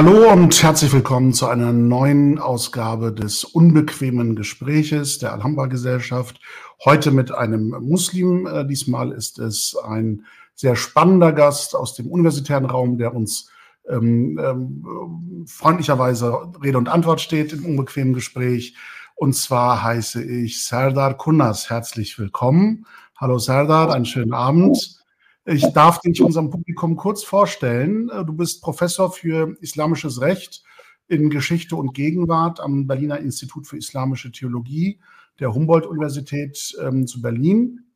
Hallo und herzlich willkommen zu einer neuen Ausgabe des unbequemen Gespräches der Alhambra Gesellschaft. Heute mit einem Muslim. Äh, diesmal ist es ein sehr spannender Gast aus dem universitären Raum, der uns ähm, ähm, freundlicherweise Rede und Antwort steht im unbequemen Gespräch. Und zwar heiße ich Serdar Kunnas. Herzlich willkommen. Hallo Serdar, einen schönen Abend. Ich darf dich unserem Publikum kurz vorstellen. Du bist Professor für islamisches Recht in Geschichte und Gegenwart am Berliner Institut für Islamische Theologie der Humboldt-Universität ähm, zu Berlin.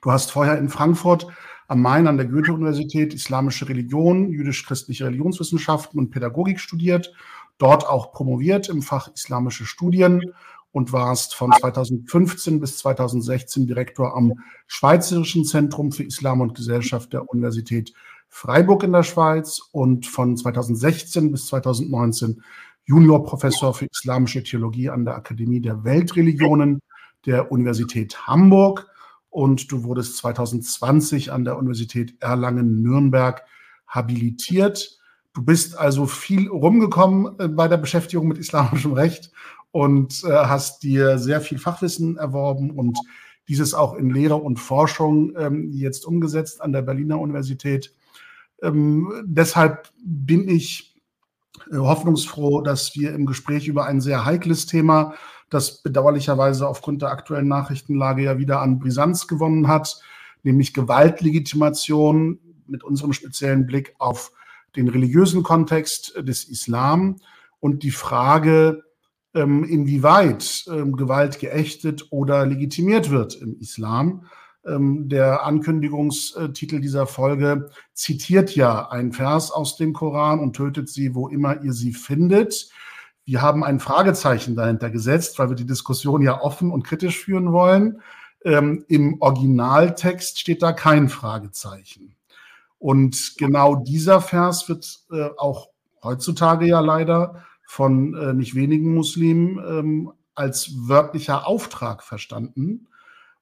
Du hast vorher in Frankfurt am Main an der Goethe-Universität Islamische Religion, jüdisch-christliche Religionswissenschaften und Pädagogik studiert, dort auch promoviert im Fach Islamische Studien und warst von 2015 bis 2016 Direktor am Schweizerischen Zentrum für Islam und Gesellschaft der Universität Freiburg in der Schweiz und von 2016 bis 2019 Juniorprofessor für islamische Theologie an der Akademie der Weltreligionen der Universität Hamburg. Und du wurdest 2020 an der Universität Erlangen-Nürnberg habilitiert. Du bist also viel rumgekommen äh, bei der Beschäftigung mit islamischem Recht und äh, hast dir sehr viel Fachwissen erworben und dieses auch in Lehre und Forschung ähm, jetzt umgesetzt an der Berliner Universität. Ähm, deshalb bin ich äh, hoffnungsfroh, dass wir im Gespräch über ein sehr heikles Thema, das bedauerlicherweise aufgrund der aktuellen Nachrichtenlage ja wieder an Brisanz gewonnen hat, nämlich Gewaltlegitimation mit unserem speziellen Blick auf den religiösen Kontext des Islam und die Frage, inwieweit ähm, Gewalt geächtet oder legitimiert wird im Islam. Ähm, der Ankündigungstitel dieser Folge zitiert ja einen Vers aus dem Koran und tötet sie, wo immer ihr sie findet. Wir haben ein Fragezeichen dahinter gesetzt, weil wir die Diskussion ja offen und kritisch führen wollen. Ähm, Im Originaltext steht da kein Fragezeichen. Und genau dieser Vers wird äh, auch heutzutage ja leider von äh, nicht wenigen Muslimen ähm, als wörtlicher Auftrag verstanden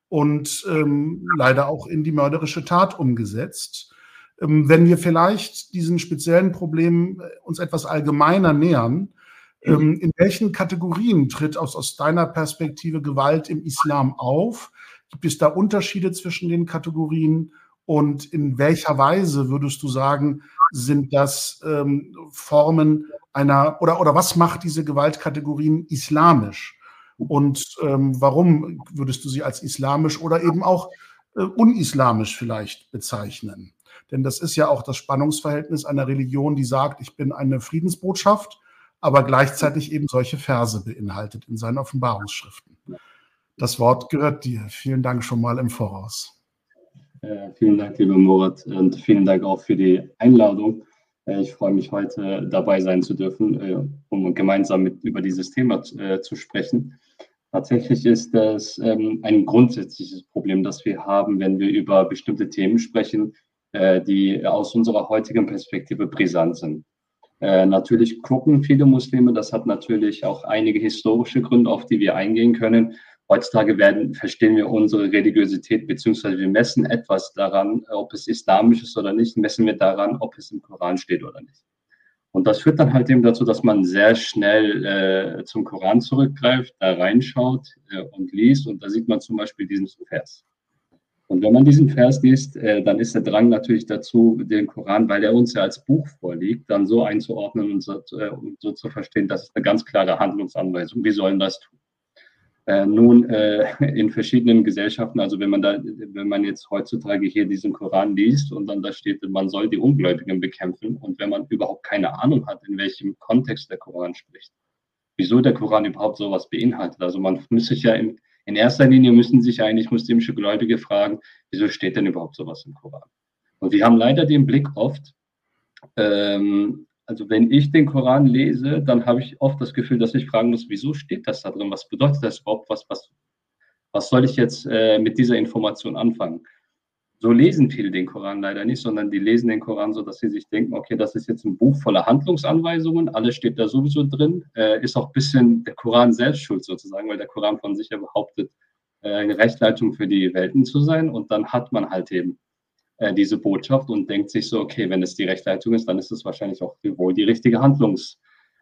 und ähm, leider auch in die mörderische Tat umgesetzt. Ähm, wenn wir vielleicht diesen speziellen Problemen äh, uns etwas allgemeiner nähern, ähm, in welchen Kategorien tritt aus, aus deiner Perspektive Gewalt im Islam auf? Gibt es da Unterschiede zwischen den Kategorien? Und in welcher Weise würdest du sagen, sind das ähm, Formen einer, oder, oder was macht diese Gewaltkategorien islamisch? Und ähm, warum würdest du sie als islamisch oder eben auch äh, unislamisch vielleicht bezeichnen? Denn das ist ja auch das Spannungsverhältnis einer Religion, die sagt, ich bin eine Friedensbotschaft, aber gleichzeitig eben solche Verse beinhaltet in seinen Offenbarungsschriften. Das Wort gehört dir. Vielen Dank schon mal im Voraus. Äh, vielen Dank, lieber Moritz, und vielen Dank auch für die Einladung. Äh, ich freue mich heute dabei sein zu dürfen, äh, um gemeinsam mit, über dieses Thema äh, zu sprechen. Tatsächlich ist das ähm, ein grundsätzliches Problem, das wir haben, wenn wir über bestimmte Themen sprechen, die aus unserer heutigen Perspektive brisant sind. Natürlich gucken viele Muslime, das hat natürlich auch einige historische Gründe, auf die wir eingehen können. Heutzutage werden, verstehen wir unsere Religiosität, beziehungsweise wir messen etwas daran, ob es islamisch ist oder nicht, messen wir daran, ob es im Koran steht oder nicht. Und das führt dann halt eben dazu, dass man sehr schnell äh, zum Koran zurückgreift, da reinschaut äh, und liest. Und da sieht man zum Beispiel diesen Vers. Und wenn man diesen Vers liest, äh, dann ist der Drang natürlich dazu, den Koran, weil er uns ja als Buch vorliegt, dann so einzuordnen und so, äh, und so zu verstehen, das ist eine ganz klare Handlungsanweisung. Wir sollen das tun. Äh, nun äh, in verschiedenen Gesellschaften, also wenn man da, wenn man jetzt heutzutage hier diesen Koran liest und dann da steht, man soll die Ungläubigen bekämpfen und wenn man überhaupt keine Ahnung hat, in welchem Kontext der Koran spricht, wieso der Koran überhaupt sowas beinhaltet. Also man muss sich ja in, in erster Linie müssen sich eigentlich muslimische Gläubige fragen, wieso steht denn überhaupt sowas im Koran? Und wir haben leider den Blick oft, ähm, also wenn ich den Koran lese, dann habe ich oft das Gefühl, dass ich fragen muss, wieso steht das da drin? Was bedeutet das überhaupt? Was, was, was soll ich jetzt äh, mit dieser Information anfangen? So lesen viele den Koran leider nicht, sondern die lesen den Koran so, dass sie sich denken, okay, das ist jetzt ein Buch voller Handlungsanweisungen, alles steht da sowieso drin, äh, ist auch ein bisschen der Koran selbst schuld sozusagen, weil der Koran von sich ja behauptet, äh, eine Rechtleitung für die Welten zu sein und dann hat man halt eben äh, diese Botschaft und denkt sich so, okay, wenn es die Rechtleitung ist, dann ist es wahrscheinlich auch wohl die richtige Handlungs,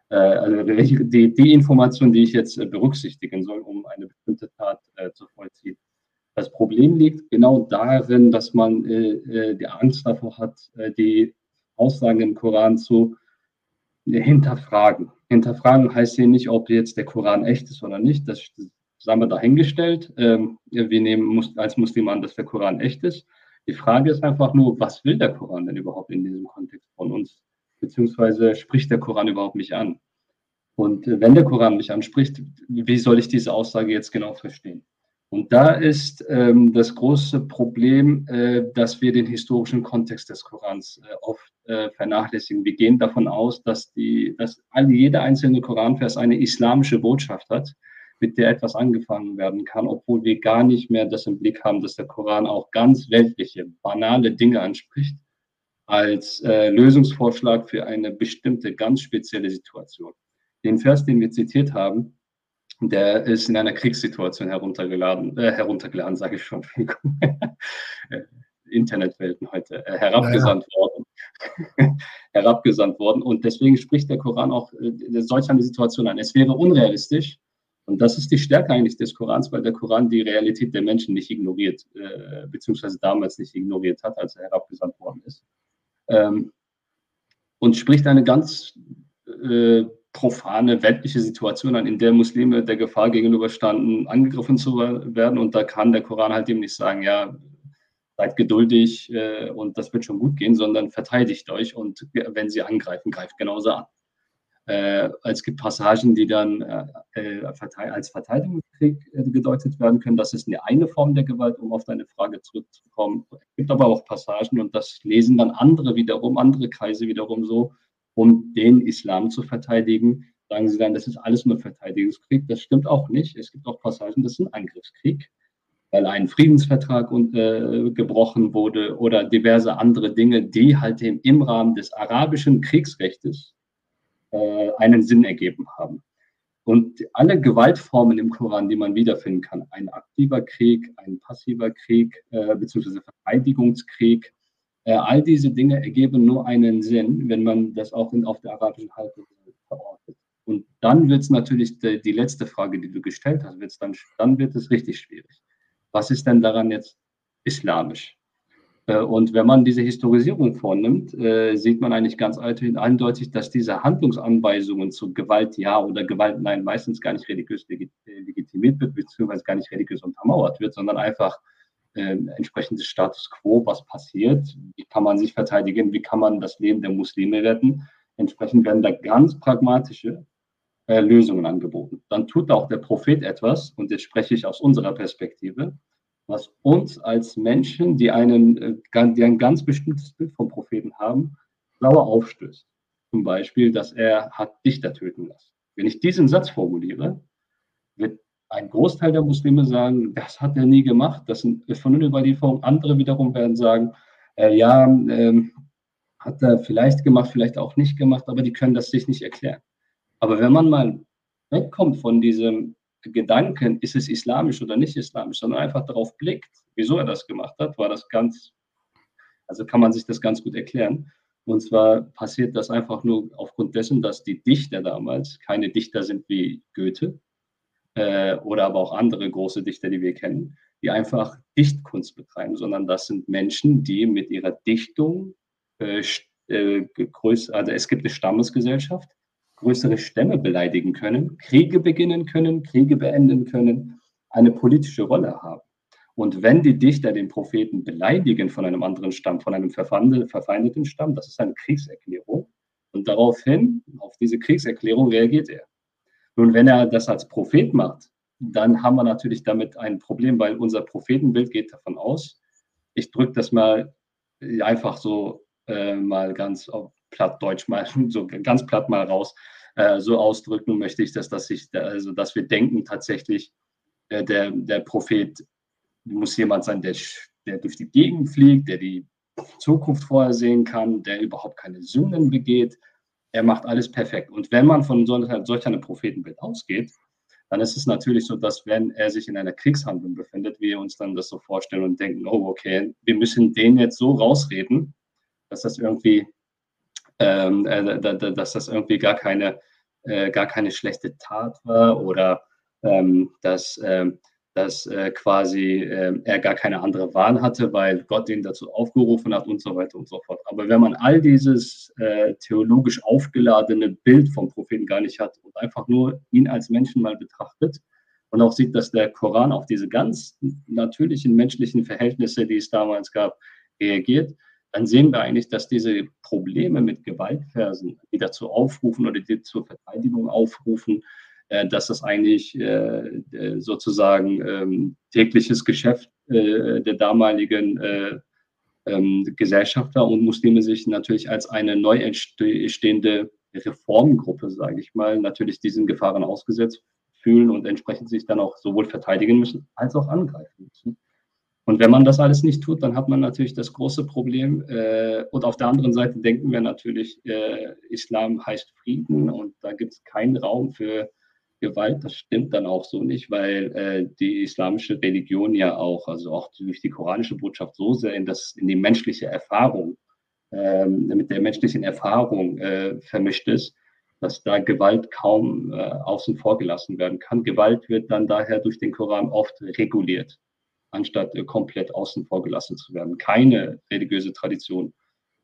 äh, also die, die Information, die ich jetzt äh, berücksichtigen soll, um eine bestimmte Tat zu vollziehen. Das Problem liegt genau darin, dass man die Angst davor hat, die Aussagen im Koran zu hinterfragen. Hinterfragen heißt hier nicht, ob jetzt der Koran echt ist oder nicht. Das, haben wir dahingestellt. Ähm, wir nehmen als Muslim an, dass der Koran echt ist. Die Frage ist einfach nur, was will der Koran denn überhaupt in diesem Kontext von uns? Beziehungsweise spricht der Koran überhaupt mich an? Und äh, wenn der Koran mich anspricht, wie soll ich diese Aussage jetzt genau verstehen? Und da ist ähm, das große Problem, äh, dass wir den historischen Kontext des Korans äh, oft äh, vernachlässigen. Wir gehen davon aus, dass, die, dass jeder einzelne Koranvers eine islamische Botschaft hat, mit der etwas angefangen werden kann, obwohl wir gar nicht mehr das im Blick haben, dass der Koran auch ganz weltliche, banale Dinge anspricht, als äh, Lösungsvorschlag für eine bestimmte, ganz spezielle Situation. Den Vers, den wir zitiert haben, der ist in einer Kriegssituation heruntergeladen, äh, heruntergeladen, sage ich schon, äh, Internetwelten heute, äh, herabgesandt ja, ja. worden. herabgesandt worden. Und deswegen spricht der Koran auch äh, solch eine Situation an. Es wäre unrealistisch, und das ist die Stärke eigentlich des Korans, weil der Koran die Realität der Menschen nicht ignoriert, äh, beziehungsweise damals nicht ignoriert hat, als er herabgesandt worden ist. Ähm, und spricht eine ganz äh, profane weltliche Situation an, in der Muslime der Gefahr gegenüberstanden, angegriffen zu werden. Und da kann der Koran halt eben nicht sagen, ja, seid geduldig äh, und das wird schon gut gehen, sondern verteidigt euch und wenn sie angreifen, greift genauso an. Äh, es gibt Passagen, die dann äh, äh als Verteidigungskrieg äh, gedeutet werden können. Das ist eine, eine Form der Gewalt, um auf deine Frage zurückzukommen. Es gibt aber auch Passagen und das lesen dann andere wiederum, andere Kreise wiederum so, um den Islam zu verteidigen. Sagen sie dann, das ist alles nur Verteidigungskrieg. Das stimmt auch nicht. Es gibt auch Passagen, das ist ein Angriffskrieg, weil ein Friedensvertrag und, äh, gebrochen wurde oder diverse andere Dinge, die halt im Rahmen des arabischen Kriegsrechts äh, einen Sinn ergeben haben. Und alle Gewaltformen im Koran, die man wiederfinden kann, ein aktiver Krieg, ein passiver Krieg, äh, beziehungsweise Verteidigungskrieg, äh, all diese Dinge ergeben nur einen Sinn, wenn man das auch in, auf der arabischen Haltung verortet. Und dann wird es natürlich die, die, letzte Frage, die du gestellt hast, wird's dann, dann wird es richtig schwierig. Was ist denn daran jetzt islamisch? Äh, und wenn man diese Historisierung vornimmt, äh, sieht man eigentlich ganz eindeutig, dass diese Handlungsanweisungen zu Gewalt ja oder Gewalt nein meistens gar nicht religiös legitimiert wird, beziehungsweise gar nicht religiös untermauert wird, sondern einfach äh, entsprechendes Status quo, was passiert, wie kann man sich verteidigen, wie kann man das Leben der Muslime retten. Entsprechend werden da ganz pragmatische äh, Lösungen angeboten. Dann tut auch der Prophet etwas, und jetzt spreche ich aus unserer Perspektive, was uns als Menschen, die, einen, äh, die ein ganz bestimmtes Bild vom Propheten haben, sauer aufstößt. Zum Beispiel, dass er hat Dichter töten lassen. Wenn ich diesen Satz formuliere, wird ein Großteil der Muslime sagen, das hat er nie gemacht. Das ist von Überlieferung. Andere wiederum werden sagen, äh, ja, ähm, hat er vielleicht gemacht, vielleicht auch nicht gemacht, aber die können das sich nicht erklären. Aber wenn man mal wegkommt von diesem Gedanken, ist es islamisch oder nicht islamisch, sondern einfach darauf blickt, wieso er das gemacht hat, war das ganz, also kann man sich das ganz gut erklären. Und zwar passiert das einfach nur aufgrund dessen, dass die Dichter damals keine Dichter sind wie Goethe, äh, oder aber auch andere große Dichter, die wir kennen, die einfach Dichtkunst betreiben, sondern das sind Menschen, die mit ihrer Dichtung äh, äh, größer, also es gibt eine Stammesgesellschaft, größere Stämme beleidigen können, Kriege beginnen können, Kriege beenden können, eine politische Rolle haben. Und wenn die Dichter den Propheten beleidigen von einem anderen Stamm, von einem verfeindeten Stamm, das ist eine Kriegserklärung. Und daraufhin, auf diese Kriegserklärung reagiert er. Nun, wenn er das als Prophet macht, dann haben wir natürlich damit ein Problem, weil unser Prophetenbild geht davon aus, ich drücke das mal einfach so äh, mal ganz auf platt Deutsch mal, so ganz platt mal raus, äh, so ausdrücken möchte ich, dass, dass, ich, also, dass wir denken tatsächlich, äh, der, der Prophet muss jemand sein, der, der durch die Gegend fliegt, der die Zukunft vorhersehen kann, der überhaupt keine Sünden begeht, er macht alles perfekt. Und wenn man von solch, solch einem Prophetenbild ausgeht, dann ist es natürlich so, dass wenn er sich in einer Kriegshandlung befindet, wir uns dann das so vorstellen und denken, oh, okay, wir müssen den jetzt so rausreden, dass das irgendwie, ähm, äh, dass das irgendwie gar keine, äh, gar keine schlechte Tat war oder ähm, dass, ähm, dass äh, quasi äh, er gar keine andere Wahl hatte, weil Gott ihn dazu aufgerufen hat und so weiter und so fort. Aber wenn man all dieses äh, theologisch aufgeladene Bild vom Propheten gar nicht hat und einfach nur ihn als Menschen mal betrachtet und auch sieht, dass der Koran auf diese ganz natürlichen menschlichen Verhältnisse, die es damals gab, reagiert, dann sehen wir eigentlich, dass diese Probleme mit Gewaltversen, die dazu aufrufen oder die zur Verteidigung aufrufen, äh, dass das eigentlich äh, sozusagen ähm, tägliches Geschäft äh, der damaligen ähm, Gesellschafter und Muslime sich natürlich als eine neu entstehende Reformgruppe, sage ich mal, natürlich diesen Gefahren ausgesetzt fühlen und entsprechend sich dann auch sowohl verteidigen müssen als auch angreifen müssen. Und wenn man das alles nicht tut, dann hat man natürlich das große Problem. Äh, und auf der anderen Seite denken wir natürlich, äh, Islam heißt Frieden und da gibt es keinen Raum für Gewalt, das stimmt dann auch so nicht, weil äh, die islamische Religion ja auch, also auch durch die koranische Botschaft so sehr in, das, in die menschliche Erfahrung, äh, mit der menschlichen Erfahrung äh, vermischt ist, dass da Gewalt kaum äh, außen vor gelassen werden kann. Gewalt wird dann daher durch den Koran oft reguliert, anstatt äh, komplett außen vor gelassen zu werden. Keine religiöse Tradition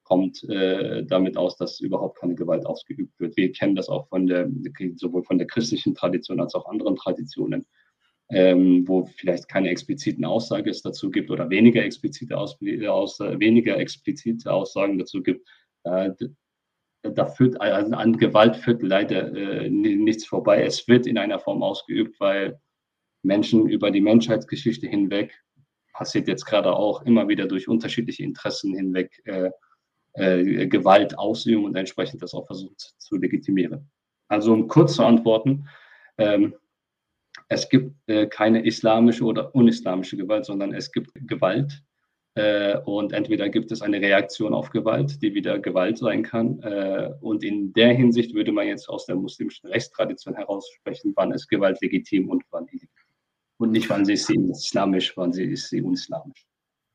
kommt äh, damit aus, dass überhaupt keine Gewalt ausgeübt wird. Wir kennen das auch von der, sowohl von der christlichen Tradition als auch anderen Traditionen, ähm, wo vielleicht keine expliziten Aussagen es dazu gibt oder weniger explizite, Aus, aus, weniger explizite Aussagen dazu gibt. Äh, da führt, also an Gewalt führt leider äh, nichts vorbei. Es wird in einer Form ausgeübt, weil Menschen über die Menschheitsgeschichte hinweg, passiert jetzt gerade auch immer wieder durch unterschiedliche Interessen hinweg, äh, äh, Gewalt ausüben und entsprechend das auch versucht zu legitimieren. Also um kurz zu antworten, ähm, es gibt äh, keine islamische oder unislamische Gewalt, sondern es gibt Gewalt. Äh, und entweder gibt es eine Reaktion auf Gewalt, die wieder Gewalt sein kann. Äh, und in der Hinsicht würde man jetzt aus der muslimischen Rechtstradition heraus sprechen, wann ist Gewalt legitim und wann illegitim. Und nicht, wann sie ist sie islamisch, wann sie ist sie unislamisch.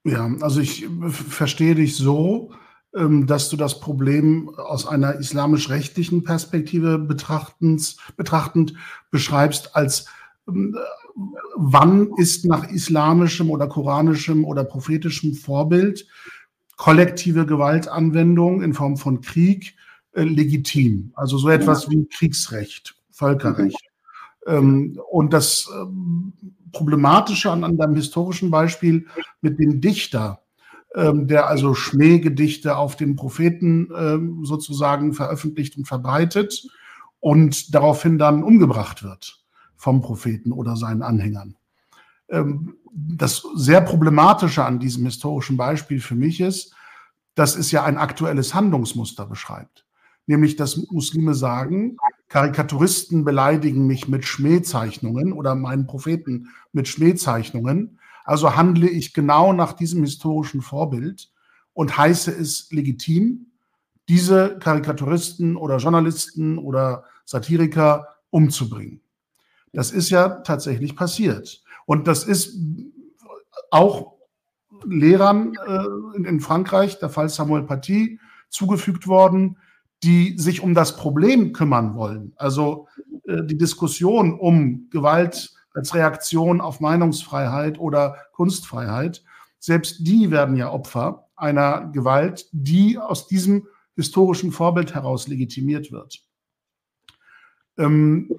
Ja, also ich verstehe dich so, ähm, dass du das Problem aus einer islamisch-rechtlichen Perspektive betrachtend, betrachtend beschreibst als ähm, wann ist nach islamischem oder koranischem oder prophetischem Vorbild kollektive Gewaltanwendung in Form von Krieg äh, legitim. Also so etwas wie Kriegsrecht, Völkerrecht. Ähm, und das ähm, Problematische an, an deinem historischen Beispiel mit dem Dichter, ähm, der also Schmähgedichte auf den Propheten sozusagen veröffentlicht und verbreitet und daraufhin dann umgebracht wird vom Propheten oder seinen Anhängern. Das sehr Problematische an diesem historischen Beispiel für mich ist, dass es ja ein aktuelles Handlungsmuster beschreibt. Nämlich, dass Muslime sagen, Karikaturisten beleidigen mich mit Schmähzeichnungen oder meinen Propheten mit Schmähzeichnungen also handle ich genau nach diesem historischen Vorbild und heiße es legitim, diese Karikaturisten oder Journalisten oder Satiriker umzubringen. Das ist ja tatsächlich passiert. Und das ist auch Lehrern äh, in, in, Frankreich, der Fall Samuel Paty, zugefügt worden, die sich um das Problem kümmern wollen. Also äh, die Diskussion um Gewalt als Reaktion auf Meinungsfreiheit oder Kunstfreiheit. Selbst die werden ja Opfer einer Gewalt, die aus diesem historischen Vorbild heraus legitimiert wird. Ähm,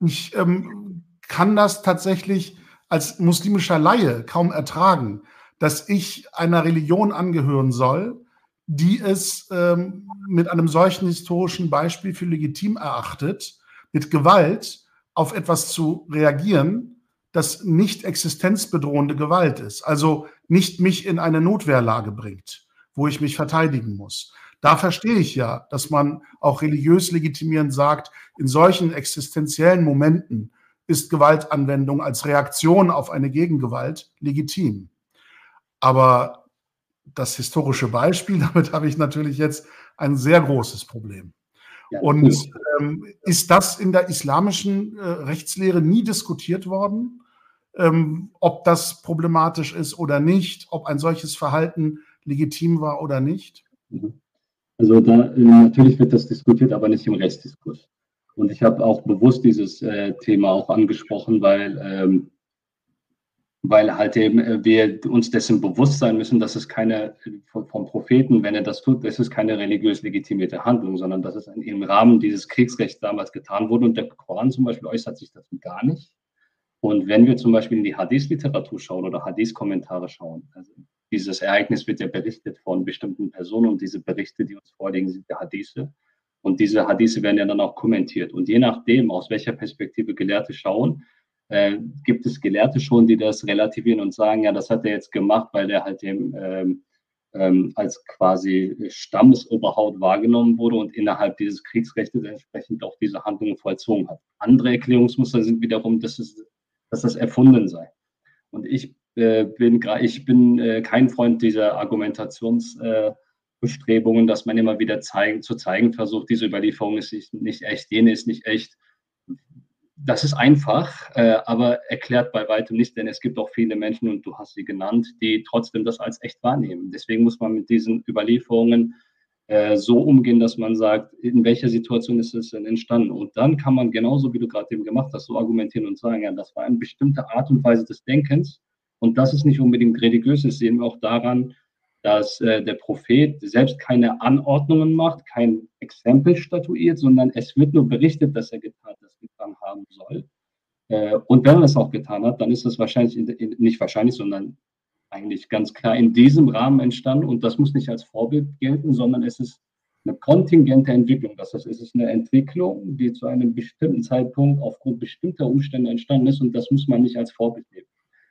ich ähm, kann das tatsächlich als muslimischer Laie kaum ertragen, dass ich einer Religion angehören soll, die es ähm, mit einem solchen historischen Beispiel für legitim erachtet, mit Gewalt auf etwas zu reagieren, das nicht existenzbedrohende Gewalt ist, also nicht mich in eine Notwehrlage bringt, wo ich mich verteidigen muss. Da verstehe ich ja, dass man auch religiös legitimierend sagt, in solchen existenziellen Momenten ist Gewaltanwendung als Reaktion auf eine Gegengewalt legitim. Aber das historische Beispiel, damit habe ich natürlich jetzt ein sehr großes Problem. Ja, Und ähm, ist das in der islamischen äh, Rechtslehre nie diskutiert worden, ähm, ob das problematisch ist oder nicht, ob ein solches Verhalten legitim war oder nicht? Mhm. Also da natürlich wird das diskutiert, aber nicht im Rechtsdiskurs. Und ich habe auch bewusst dieses äh, Thema auch angesprochen, weil ähm, weil halt eben äh, wir uns dessen bewusst sein müssen, dass es keine, vom Propheten, wenn er das tut, das ist keine religiös legitimierte Handlung, sondern dass es im Rahmen dieses Kriegsrechts damals getan wurde und der Koran zum Beispiel äußert sich dazu gar nicht. Und wenn wir zum Beispiel in die Hadith-Literatur schauen oder Hadith-Kommentare schauen, also dieses Ereignis wird ja berichtet von bestimmten Personen und diese Berichte, die uns vorliegen, sind die Hadithe. Und diese Hadithe werden ja dann auch kommentiert. Und je nachdem, aus welcher Perspektive Gelehrte schauen, äh, gibt es Gelehrte schon, die das relativieren und sagen, ja, das hat er jetzt gemacht, weil er halt dem ähm, ähm, als quasi Stammesoberhaut wahrgenommen wurde und innerhalb dieses Kriegsrechts entsprechend auch diese Handlungen vollzogen hat. Andere Erklärungsmuster sind wiederum, dass, es, dass das erfunden sei. Und ich äh, bin, ich bin äh, kein Freund dieser Argumentationsbestrebungen, dass man immer wieder zeigen, zu zeigen versucht, diese Überlieferung ist nicht echt, jene ist nicht echt das ist einfach, äh, aber erklärt bei weitem nicht, denn es gibt auch viele Menschen, und du hast sie genannt, die trotzdem das als echt wahrnehmen. Deswegen muss man mit diesen Überlieferungen äh, so umgehen, dass man sagt, in welcher Situation ist es denn entstanden? Und dann kann man genauso, wie du gerade eben gemacht hast, so argumentieren und sagen, ja, das war eine bestimmte Art und Weise des Denkens. Und das ist nicht unbedingt religiös, das sehen wir auch daran, dass äh, der Prophet selbst keine Anordnungen macht, kein Exempel statuiert, sondern es wird nur berichtet, dass er getan, das getan haben soll. Äh, und wenn er es auch getan hat, dann ist es wahrscheinlich, in, in, nicht wahrscheinlich, sondern eigentlich ganz klar in diesem Rahmen entstanden. Und das muss nicht als Vorbild gelten, sondern es ist eine kontingente Entwicklung. Das heißt, es ist eine Entwicklung, die zu einem bestimmten Zeitpunkt aufgrund bestimmter Umstände entstanden ist. Und das muss man nicht als Vorbild nehmen.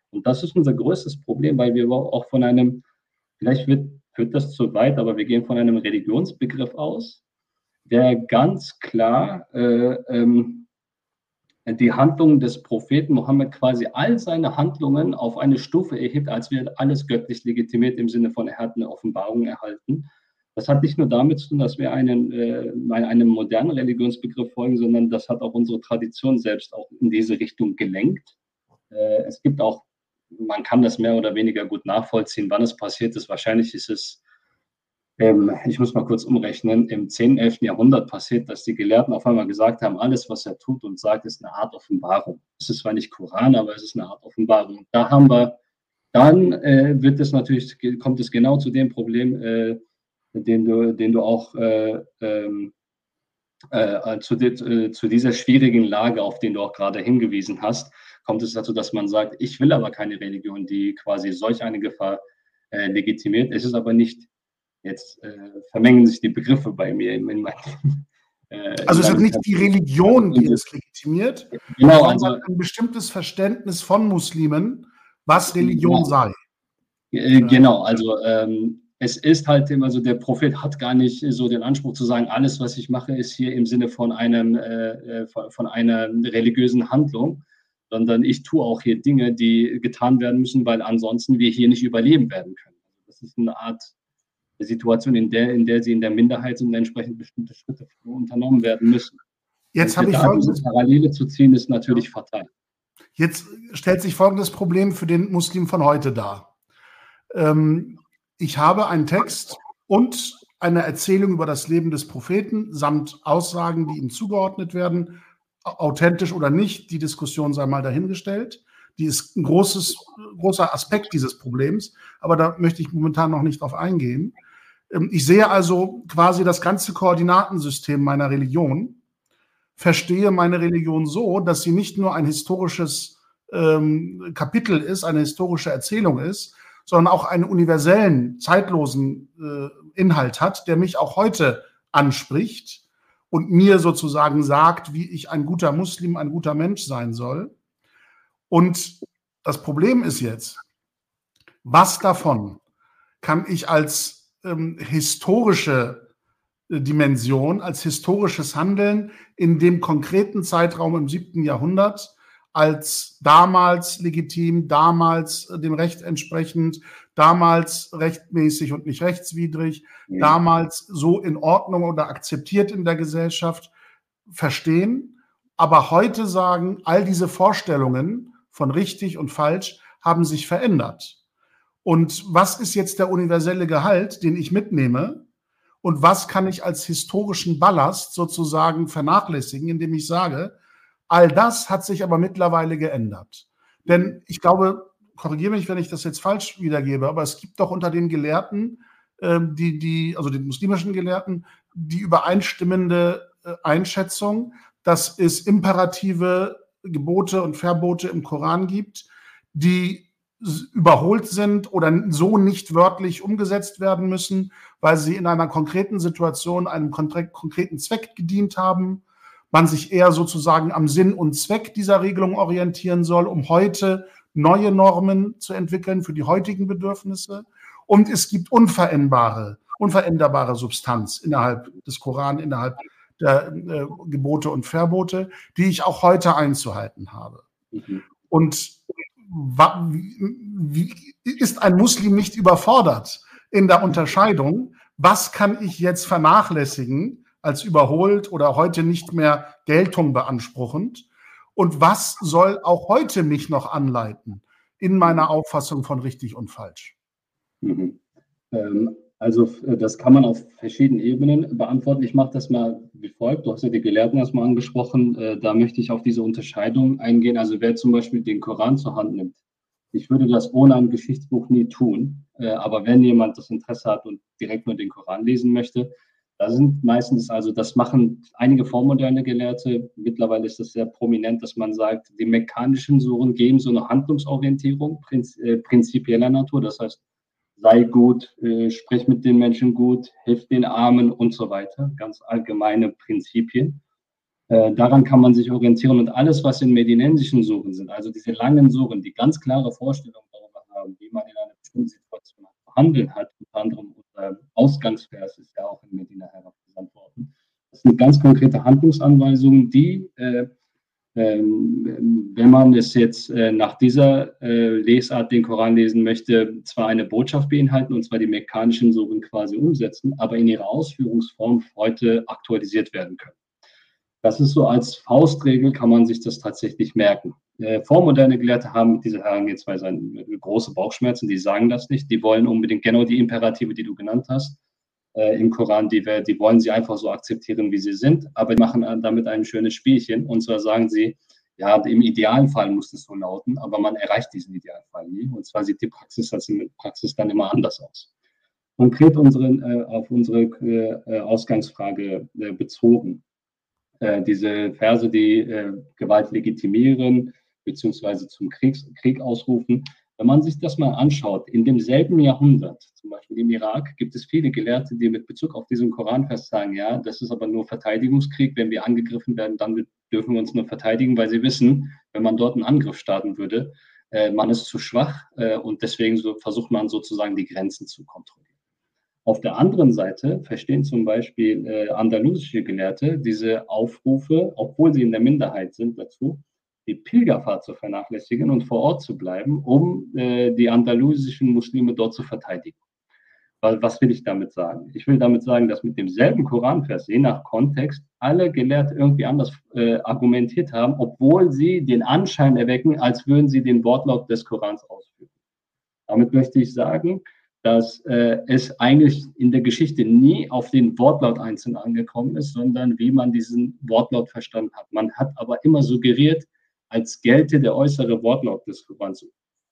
Und das ist unser größtes Problem, weil wir auch von einem Vielleicht wird, führt das zu weit, aber wir gehen von einem Religionsbegriff aus, der ganz klar äh, ähm, die Handlungen des Propheten Mohammed quasi all seine Handlungen auf eine Stufe erhebt, als wir alles göttlich legitimiert im Sinne von, er hat eine Offenbarung erhalten. Das hat nicht nur damit zu tun, dass wir einen, äh, einem modernen Religionsbegriff folgen, sondern das hat auch unsere Tradition selbst auch in diese Richtung gelenkt. Äh, es gibt auch man kann das mehr oder weniger gut nachvollziehen, wann es passiert ist. Wahrscheinlich ist es, ähm, ich muss mal kurz umrechnen, im 10., 11. Jahrhundert passiert, dass die Gelehrten auf einmal gesagt haben, alles, was er tut und sagt, ist eine Art Offenbarung. Es ist zwar nicht Koran, aber es ist eine Art Offenbarung. Da haben wir, dann äh, wird es natürlich, kommt es genau zu dem Problem, äh, den, du, den du auch äh, ähm, äh, zu, äh, zu, dieser schwierigen Lage, auf den du auch gerade hingewiesen hast, kommt es dazu, dass man sagt, ich will aber keine Religion, die quasi solch eine Gefahr äh, legitimiert. Es ist aber nicht, jetzt äh, vermengen sich die Begriffe bei mir in, in meinem, äh, also es ist nicht die Religion, die es legitimiert, genau, sondern also, ein bestimmtes Verständnis von Muslimen, was Religion genau. sei. Äh, genau, also ähm, es ist halt immer so, der Prophet hat gar nicht so den Anspruch zu sagen, alles, was ich mache, ist hier im Sinne von einem äh, äh von, einer religiösen Handlung, sondern ich tue auch hier Dinge, die getan werden müssen, weil ansonsten wir hier nicht überleben werden können. Also das ist eine Art Situation, in der, in der sie in der Minderheit sind und entsprechend bestimmte Schritte unternommen werden müssen. Jetzt habe ich folgendes Parallele zu ziehen, ist natürlich fatal. Jetzt stellt sich folgendes Problem für den Muslim von heute dar. Ähm, ich habe einen Text und eine Erzählung über das Leben des Propheten samt Aussagen, die ihm zugeordnet werden authentisch oder nicht, die Diskussion sei mal dahingestellt. Die ist ein großes, großer Aspekt dieses Problems, aber da möchte ich momentan noch nicht drauf eingehen. Ähm, ich sehe also quasi das ganze Koordinatensystem meiner Religion, verstehe meine Religion so, dass sie nicht nur ein historisches ähm, Kapitel ist, eine historische Erzählung ist, sondern auch einen universellen, zeitlosen äh, Inhalt hat, der mich auch heute anspricht und mir sozusagen sagt, wie ich ein guter Muslim, ein guter Mensch sein soll. Und das Problem ist jetzt, was davon kann ich als ähm, historische äh, Dimension, als historisches Handeln in dem konkreten Zeitraum im siebten Jahrhundert als damals legitim, damals dem Recht entsprechend, damals rechtmäßig und nicht rechtswidrig, ja. damals so in Ordnung oder akzeptiert in der Gesellschaft verstehen, aber heute sagen, all diese Vorstellungen von richtig und falsch haben sich verändert. Und was ist jetzt der universelle Gehalt, den ich mitnehme? Und was kann ich als historischen Ballast sozusagen vernachlässigen, indem ich sage, all das hat sich aber mittlerweile geändert. Denn ich glaube, korrigiere mich, wenn ich das jetzt falsch wiedergebe, aber es gibt doch unter den Gelehrten, ähm, die, die, also den muslimischen Gelehrten, die übereinstimmende äh, Einschätzung, dass es imperative Gebote und Verbote im Koran gibt, die überholt sind oder so nicht wörtlich umgesetzt werden müssen, weil sie in einer konkreten Situation einem konkreten Zweck gedient haben. Man sich eher sozusagen am Sinn und Zweck dieser Regelung orientieren soll, um heute neue Normen zu entwickeln für die heutigen Bedürfnisse. Und es gibt unveränderbare, unveränderbare Substanz innerhalb des Koran, innerhalb der äh, Gebote und Verbote, die ich auch heute einzuhalten habe. Mhm. Und wie, ist ein Muslim nicht überfordert in der Unterscheidung? Was kann ich jetzt vernachlässigen als überholt oder heute nicht mehr Geltung beanspruchend? Und was soll auch heute mich noch anleiten in meiner Auffassung von richtig und falsch? Mhm. Ähm, also äh, das kann man auf verschiedenen Ebenen beantworten. Ich mache das mal wie folgt. Du hast ja die Gelehrten erstmal angesprochen. Äh, da möchte ich auf diese Unterscheidung eingehen. Also wer zum Beispiel den Koran zur Hand nimmt. Ich würde das ohne ein Geschichtsbuch nie tun. Äh, aber wenn jemand das Interesse hat und direkt nur den Koran lesen möchte, da sind meistens, also das machen einige vormoderne Gelehrte, mittlerweile ist das sehr prominent, dass man sagt, die mechanischen Suren geben so eine Handlungsorientierung prinzipieller Natur. Das heißt, sei gut, äh, sprich mit den Menschen gut, hilf den Armen und so weiter. Ganz allgemeine Prinzipien. Äh, daran kann man sich orientieren und alles, was in medinensischen Suchen sind, also diese langen Suchen, die ganz klare Vorstellungen darüber haben, wie man in einer bestimmten Situation zu handeln hat, unter anderem unser Ausgangsvers ist ja auch in Medina herabgesandt worden. Das sind ganz konkrete Handlungsanweisungen, die äh, ähm, wenn man es jetzt äh, nach dieser äh, Lesart den Koran lesen möchte, zwar eine Botschaft beinhalten, und zwar die mechanischen Suren quasi umsetzen, aber in ihrer Ausführungsform heute aktualisiert werden können. Das ist so als Faustregel, kann man sich das tatsächlich merken. Äh, vormoderne Gelehrte haben mit dieser Herangehensweise große Bauchschmerzen, die sagen das nicht. Die wollen unbedingt genau die Imperative, die du genannt hast, äh, im Koran, die, die wollen sie einfach so akzeptieren, wie sie sind, aber die machen damit ein schönes Spielchen. Und zwar sagen sie, ja, im idealen Fall muss es so lauten, aber man erreicht diesen Idealfall nie. Und zwar sieht die Praxis, also die Praxis dann immer anders aus. Konkret unseren, äh, auf unsere äh, Ausgangsfrage äh, bezogen. Äh, diese Verse, die äh, Gewalt legitimieren, beziehungsweise zum Kriegs Krieg ausrufen, wenn man sich das mal anschaut, in demselben Jahrhundert, zum Beispiel im Irak, gibt es viele Gelehrte, die mit Bezug auf diesen Koranvers sagen, ja, das ist aber nur Verteidigungskrieg. Wenn wir angegriffen werden, dann dürfen wir uns nur verteidigen, weil sie wissen, wenn man dort einen Angriff starten würde, äh, man ist zu schwach äh, und deswegen so versucht man sozusagen die Grenzen zu kontrollieren. Auf der anderen Seite verstehen zum Beispiel äh, andalusische Gelehrte diese Aufrufe, obwohl sie in der Minderheit sind dazu, die Pilgerfahrt zu vernachlässigen und vor Ort zu bleiben, um äh, die andalusischen Muslime dort zu verteidigen. Weil, was will ich damit sagen? Ich will damit sagen, dass mit demselben Koranvers, je nach Kontext, alle Gelehrte irgendwie anders äh, argumentiert haben, obwohl sie den Anschein erwecken, als würden sie den Wortlaut des Korans ausführen. Damit möchte ich sagen, dass äh, es eigentlich in der Geschichte nie auf den Wortlaut einzeln angekommen ist, sondern wie man diesen Wortlaut verstanden hat. Man hat aber immer suggeriert, als gelte der äußere Wortlaut des Korans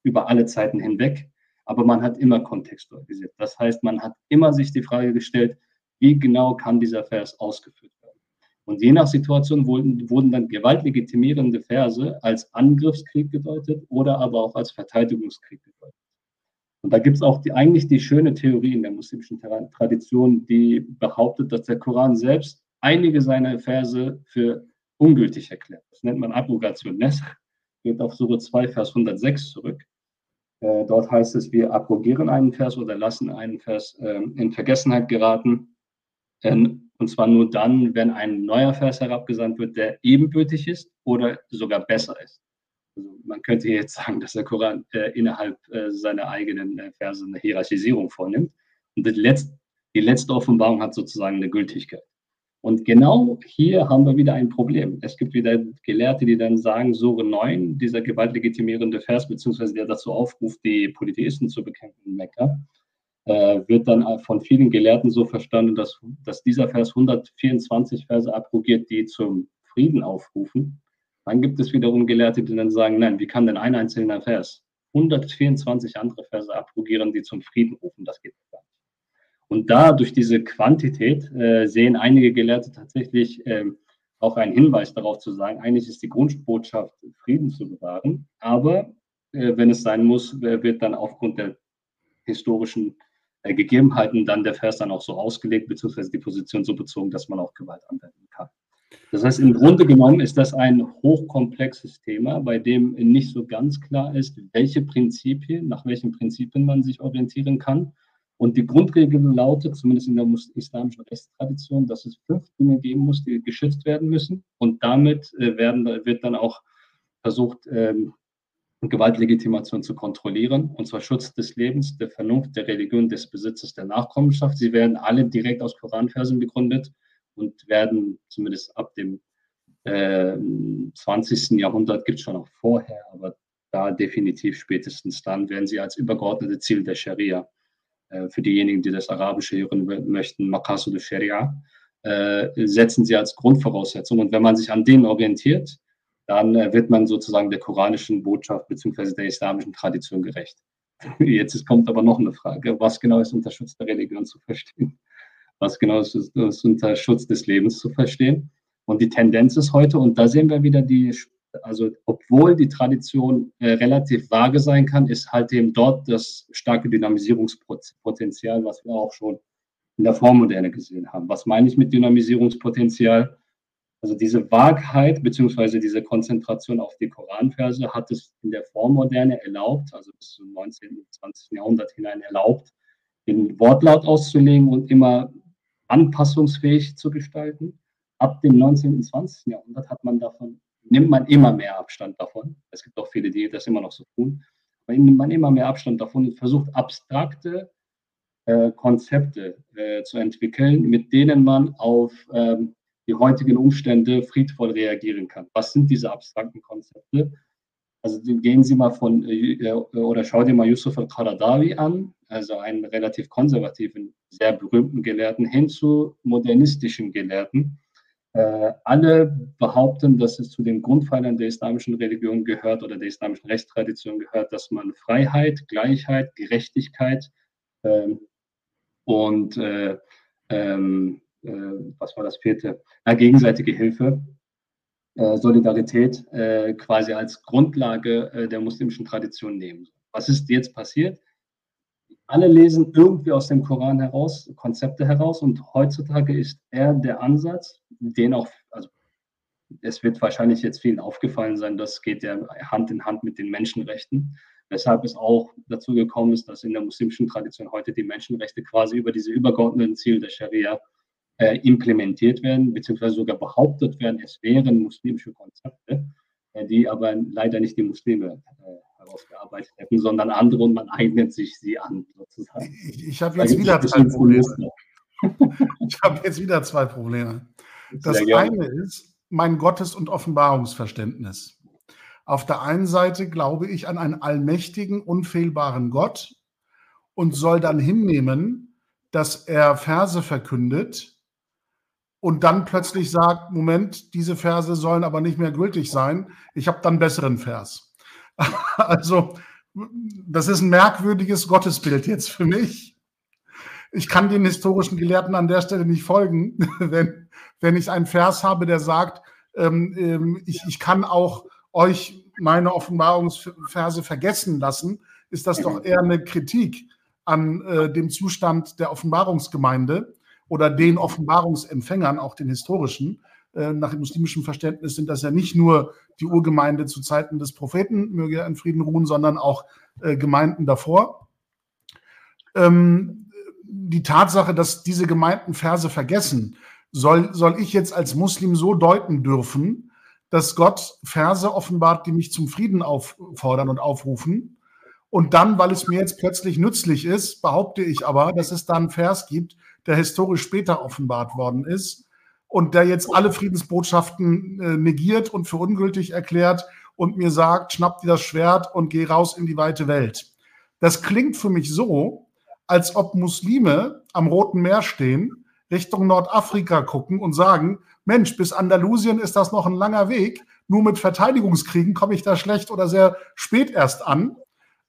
über alle Zeiten hinweg, aber man hat immer kontextualisiert. Das heißt, man hat immer sich die Frage gestellt, wie genau kann dieser Vers ausgeführt werden. Und je nach Situation wurden, wurden dann gewaltlegitimierende Verse als Angriffskrieg gedeutet oder aber auch als Verteidigungskrieg gedeutet. Und da gibt es auch die, eigentlich die schöne Theorie in der muslimischen Tradition, die behauptet, dass der Koran selbst einige seiner Verse für ungültig erklärt. Das nennt man Abrogation Nesch, geht auf Sure 2, Vers 106 zurück. Äh, dort heißt es, wir abrogieren einen Vers oder lassen einen Vers äh, in Vergessenheit geraten. Ähm, und zwar nur dann, wenn ein neuer Vers herabgesandt wird, der ebenbürtig ist oder sogar besser ist. Man könnte jetzt sagen, dass der Koran äh, innerhalb äh, seiner eigenen äh, Verse eine Hierarchisierung vornimmt. Und die letzte, die letzte Offenbarung hat sozusagen eine Gültigkeit. Und genau hier haben wir wieder ein Problem. Es gibt wieder Gelehrte, die dann sagen, Sure 9, dieser gewaltlegitimierende Vers, beziehungsweise der dazu aufruft, die Polytheisten zu bekämpfen in Mekka, äh, wird dann von vielen Gelehrten so verstanden, dass, dass dieser Vers 124 Verse abrogiert, die zum Frieden aufrufen. Dann gibt es wiederum Gelehrte, die dann sagen, nein, wie kann denn ein einzelner Vers 124 andere Verse abrogieren, die zum Frieden rufen? Das geht nicht. Und da durch diese Quantität äh, sehen einige Gelehrte tatsächlich äh, auch einen Hinweis darauf zu sagen, eigentlich ist die Grundbotschaft, Frieden zu bewahren, aber äh, wenn es sein muss, wird dann aufgrund der historischen äh, Gegebenheiten dann der Vers dann auch so ausgelegt, beziehungsweise die Position so bezogen, dass man auch Gewalt anwenden kann. Das heißt, im Grunde genommen ist das ein hochkomplexes Thema, bei dem nicht so ganz klar ist, welche Prinzipien, nach welchen Prinzipien man sich orientieren kann. Und die Grundregel lautet, zumindest in der islamischen Rechtstradition, dass es fünf Dinge geben muss, die geschützt werden müssen. Und damit äh, werden, wird dann auch versucht, ähm, Gewaltlegitimation zu kontrollieren, und zwar Schutz des Lebens, der Vernunft, der Religion, des Besitzes, der Nachkommenschaft. Sie werden alle direkt aus Koranversen begründet und werden zumindest ab dem äh, 20. Jahrhundert, gibt es schon auch vorher, aber da definitiv spätestens dann werden sie als übergeordnete Ziel der Scharia, äh, für diejenigen, die das Arabische hören möchten, Makasu de Sharia, äh, setzen sie als Grundvoraussetzung. Und wenn man sich an denen orientiert, dann äh, wird man sozusagen der koranischen Botschaft bzw. der islamischen Tradition gerecht. Jetzt kommt aber noch eine Frage, was genau ist unter Schutz der Religion zu verstehen? Was genau ist, ist unter Schutz des Lebens zu verstehen. Und die Tendenz ist heute, und da sehen wir wieder die, also obwohl die Tradition äh, relativ vage sein kann, ist halt eben dort das starke Dynamisierungspotenzial, was wir auch schon in der Vormoderne gesehen haben. Was meine ich mit Dynamisierungspotenzial? Also diese Wahrheit beziehungsweise diese Konzentration auf die Koranverse hat es in der Vormoderne erlaubt, also bis zum 19. und 20. Jahrhundert hinein erlaubt, den Wortlaut auszulegen und immer anpassungsfähig zu gestalten. Ab dem 19. und 20. Jahrhundert hat man davon, nimmt man immer mehr Abstand davon. Es gibt auch viele, die das immer noch so tun. Aber nimmt man immer mehr Abstand davon und versucht abstrakte äh, Konzepte äh, zu entwickeln, mit denen man auf ähm, die heutigen Umstände friedvoll reagieren kann. Was sind diese abstrakten Konzepte? Also gehen Sie mal von äh, oder schau dir mal Yusuf al-Qaradawi an, also einen relativ konservativen, sehr berühmten Gelehrten, hin zu modernistischen Gelehrten. Äh, alle behaupten, dass es zu den Grundpfeilern der islamischen Religion gehört oder der islamischen Rechtstradition gehört, dass man Freiheit, Gleichheit, Gerechtigkeit ähm, und äh, ähm, äh, was war das vierte? Ja, gegenseitige Hilfe äh, Solidarität äh, quasi als Grundlage äh, der muslimischen Tradition nehmen. Was ist jetzt passiert? Alle lesen irgendwie aus dem Koran heraus, Konzepte heraus und heutzutage ist eher der Ansatz, den auch, also es wird wahrscheinlich jetzt vielen aufgefallen sein, das geht ja Hand in Hand mit den Menschenrechten, weshalb es auch dazu gekommen ist, dass in der muslimischen Tradition heute die Menschenrechte quasi über diese übergeordneten Ziele der Scharia äh, implementiert werden, beziehungsweise sogar behauptet werden, es wären muslimische Konzepte, äh, die aber leider nicht die Muslime äh, herausgearbeitet hätten, sondern andere und man eignet sich sie an, sozusagen. Ich, ich habe jetzt wieder zwei Probleme. ich habe jetzt wieder zwei Probleme. Das eine ist mein Gottes- und Offenbarungsverständnis. Auf der einen Seite glaube ich an einen allmächtigen, unfehlbaren Gott und soll dann hinnehmen, dass er Verse verkündet, und dann plötzlich sagt, Moment, diese Verse sollen aber nicht mehr gültig sein. Ich habe dann besseren Vers. also, das ist ein merkwürdiges Gottesbild jetzt für mich. Ich kann den historischen Gelehrten an der Stelle nicht folgen, wenn, wenn ich einen Vers habe, der sagt, ähm, ähm, ich, ich kann auch euch meine Offenbarungsverse vergessen lassen, ist das doch eher eine Kritik an äh, dem Zustand der Offenbarungsgemeinde oder den Offenbarungsempfängern, auch den historischen. Äh, nach dem muslimischen Verständnis sind das ja nicht nur die Urgemeinde zu Zeiten des Propheten, möge er in Frieden ruhen, sondern auch äh, Gemeinden davor. Ähm, die Tatsache, dass diese Gemeinden Verse vergessen, soll, soll ich jetzt als Muslim so deuten dürfen, dass Gott Verse offenbart, die mich zum Frieden auffordern und aufrufen. Und dann, weil es mir jetzt plötzlich nützlich ist, behaupte ich aber, dass es da einen Vers gibt, der historisch später offenbart worden ist und der jetzt alle Friedensbotschaften äh, negiert und für ungültig erklärt und mir sagt, schnapp dir das Schwert und geh raus in die weite Welt. Das klingt für mich so, als ob Muslime am Roten Meer stehen, Richtung Nordafrika gucken und sagen, Mensch, bis Andalusien ist das noch ein langer Weg. Nur mit Verteidigungskriegen komme ich da schlecht oder sehr spät erst an.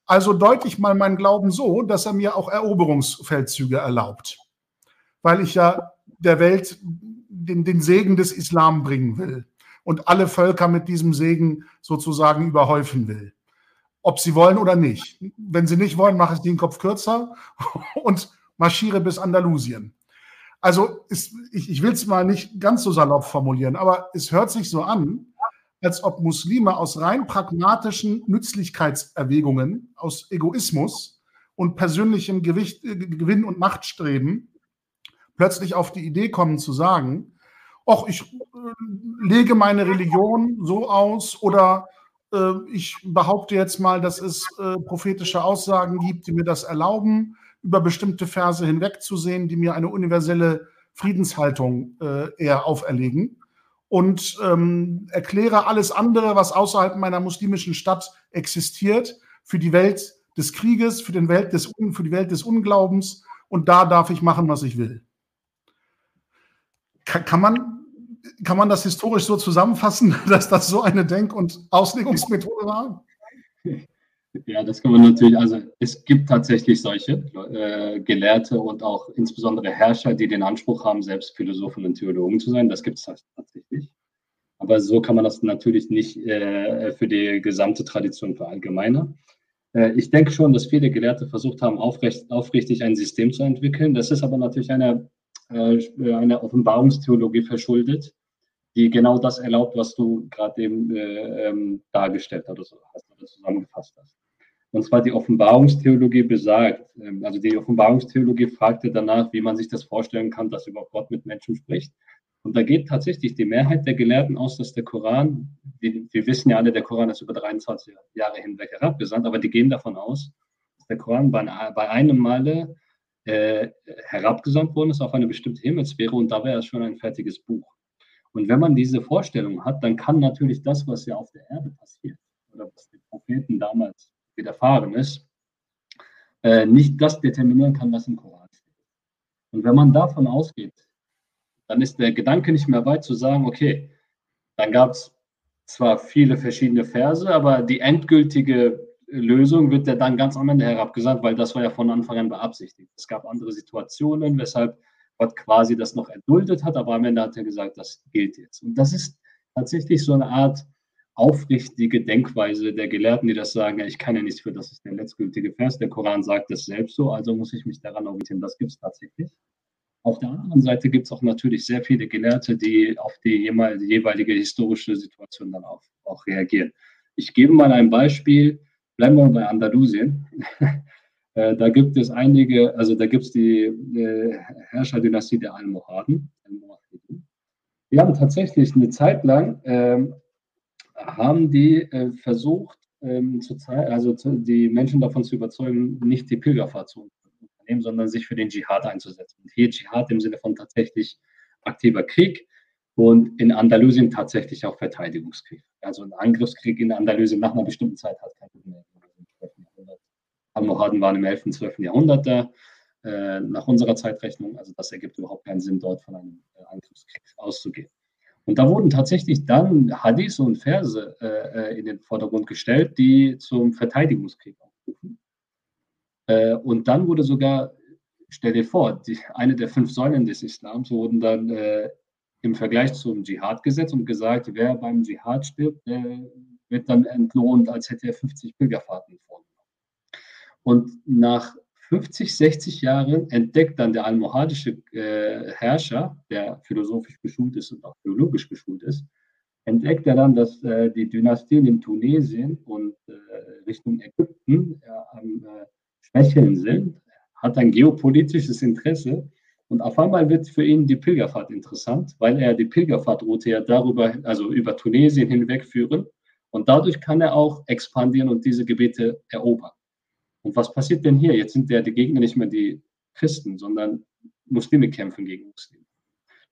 Also deute ich mal meinen Glauben so, dass er mir auch Eroberungsfeldzüge erlaubt. Weil ich ja der Welt den, den Segen des Islam bringen will und alle Völker mit diesem Segen sozusagen überhäufen will. Ob sie wollen oder nicht. Wenn sie nicht wollen, mache ich den Kopf kürzer und marschiere bis Andalusien. Also ist, ich, ich will es mal nicht ganz so salopp formulieren, aber es hört sich so an, als ob Muslime aus rein pragmatischen Nützlichkeitserwägungen, aus Egoismus und persönlichem Gewicht, äh, Gewinn und Machtstreben plötzlich auf die Idee kommen zu sagen, ach, ich äh, lege meine Religion so aus oder äh, ich behaupte jetzt mal, dass es äh, prophetische Aussagen gibt, die mir das erlauben, über bestimmte Verse hinwegzusehen, die mir eine universelle Friedenshaltung äh, eher auferlegen und ähm, erkläre alles andere, was außerhalb meiner muslimischen Stadt existiert, für die Welt des Krieges, für, den Welt des, für die Welt des Unglaubens und da darf ich machen, was ich will. Kann, kann man, kann man das historisch so zusammenfassen, dass das so eine Denk- und Auslegungsmethode war? Ja, das kann man natürlich, also es gibt tatsächlich solche äh, Gelehrte und auch insbesondere Herrscher, die den Anspruch haben, selbst Philosophen und Theologen zu sein. Das gibt es tatsächlich. Aber so kann man das natürlich nicht äh, für die gesamte Tradition verallgemeinern. Äh, ich denke schon, dass viele Gelehrte versucht haben, aufrecht, aufrichtig ein System zu entwickeln. Das ist aber natürlich eine, äh, eine Offenbarungstheologie verschuldet, die genau das erlaubt, was du gerade eben äh, ähm, dargestellt hast oder zusammengefasst hast. Und zwar die Offenbarungstheologie besagt, ähm, also die Offenbarungstheologie fragte danach, wie man sich das vorstellen kann, dass überhaupt Gott mit Menschen spricht. Und da geht tatsächlich die Mehrheit der Gelehrten aus, dass der Koran, die, wir wissen ja alle, der Koran ist über 23 Jahre hinweg herabgesandt, aber die gehen davon aus, dass der Koran bei, bei einem Male äh, herabgesandt worden ist auf eine bestimmte Himmelssphäre und da wäre es schon ein fertiges Buch. Und wenn man diese Vorstellung hat, dann kann natürlich das, was ja auf der Erde passiert, oder was die Propheten damals widerfahren ist, äh, nicht das determinieren kann, was im Koran steht. Und wenn man davon ausgeht, dann ist der Gedanke nicht mehr weit zu sagen, okay, dann gab es zwar viele verschiedene Verse, aber die endgültige Lösung wird ja dann ganz am Ende herabgesandt, weil das war ja von Anfang an beabsichtigt. Es gab andere Situationen, weshalb Gott quasi das noch erduldet hat, aber am Ende hat er gesagt, das gilt jetzt. Und das ist tatsächlich so eine Art aufrichtige Denkweise der Gelehrten, die das sagen, ja, ich kann ja nichts für, das ist der letztgültige Vers, der Koran sagt das selbst so, also muss ich mich daran orientieren. Das gibt es tatsächlich. Auf der anderen Seite gibt es auch natürlich sehr viele Gelehrte, die auf die jeweilige historische Situation dann auch, auch reagieren. Ich gebe mal ein Beispiel, bleiben wir bei Andalusien. Äh, da gibt es einige, also da gibt es die äh, Herrscherdynastie der Almohaden. Die haben tatsächlich eine Zeit lang ähm, haben die äh, versucht, ähm, zu also zu, die Menschen davon zu überzeugen, nicht die Pilgerfahrt zu unternehmen, sondern sich für den Dschihad einzusetzen. Und hier Dschihad im Sinne von tatsächlich aktiver Krieg und in Andalusien tatsächlich auch Verteidigungskrieg. Also ein Angriffskrieg in Andalusien nach einer bestimmten Zeit hat keinen Sinn mehr. Almohaden waren im 11. und 12. Jahrhundert da, äh, nach unserer Zeitrechnung. Also das ergibt überhaupt keinen Sinn, dort von einem äh, Angriffskrieg auszugehen. Und da wurden tatsächlich dann Hadith und Verse äh, äh, in den Vordergrund gestellt, die zum Verteidigungskrieg aufrufen. Äh, und dann wurde sogar, stell dir vor, die, eine der fünf Säulen des Islams wurden dann äh, im Vergleich zum Dschihad gesetzt und gesagt, wer beim Dschihad stirbt, wird dann entlohnt, als hätte er 50 Pilgerfahrten vorgenommen. Und nach 50, 60 Jahren entdeckt dann der almohadische äh, Herrscher, der philosophisch geschult ist und auch theologisch geschult ist, entdeckt er dann, dass äh, die Dynastien in Tunesien und äh, Richtung Ägypten am äh, Schwächeln sind, hat ein geopolitisches Interesse Und auf einmal wird für ihn die Pilgerfahrt interessant, weil er die Pilgerfahrtroute ja darüber, also über Tunesien hinweg führen. Und dadurch kann er auch expandieren und diese Gebiete erobern. Und was passiert denn hier? Jetzt sind ja die Gegner nicht mehr die Christen, sondern Muslime kämpfen gegen Muslime.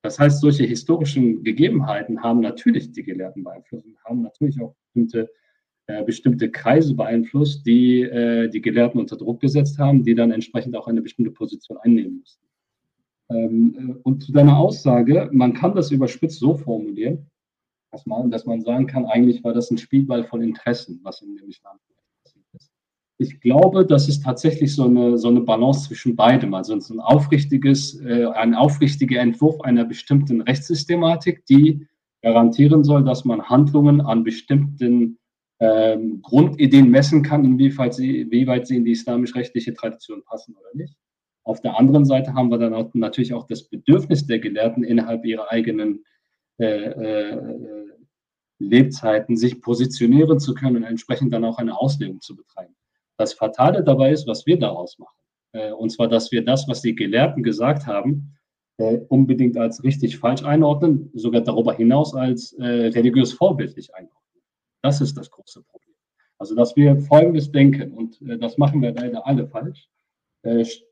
Das heißt, solche historischen Gegebenheiten haben natürlich die Gelehrten beeinflusst und haben natürlich auch bestimmte, äh, bestimmte Kreise beeinflusst, die äh, die Gelehrten unter Druck gesetzt haben, die dann entsprechend auch eine bestimmte Position einnehmen mussten. Ähm, äh, und zu deiner Aussage, man kann das überspitzt so formulieren, dass man, dass man sagen kann, eigentlich war das ein Spielball von Interessen, was in dem Islam passiert ist. Ich glaube, das ist tatsächlich so eine, so eine Balance zwischen beidem. Also ein aufrichtiges, äh, ein aufrichtiger Entwurf einer bestimmten Rechtssystematik, die garantieren soll, dass man Handlungen an bestimmten ähm, Grundideen messen kann, inwieweit sie, inwieweit sie in die islamisch-rechtliche Tradition passen oder nicht. Auf der anderen Seite haben wir dann auch natürlich auch das Bedürfnis der Gelehrten innerhalb ihrer eigenen äh, äh, Lebzeiten sich positionieren zu können und entsprechend dann auch eine Auslegung zu betreiben. Das Fatale dabei ist, was wir daraus machen. Äh, und zwar, dass wir das, was die Gelehrten gesagt haben, äh, unbedingt als richtig falsch einordnen, sogar darüber hinaus als äh, religiös vorbildlich einordnen. Das ist das große Problem. Also, dass wir Folgendes denken, und äh, das machen wir leider alle falsch.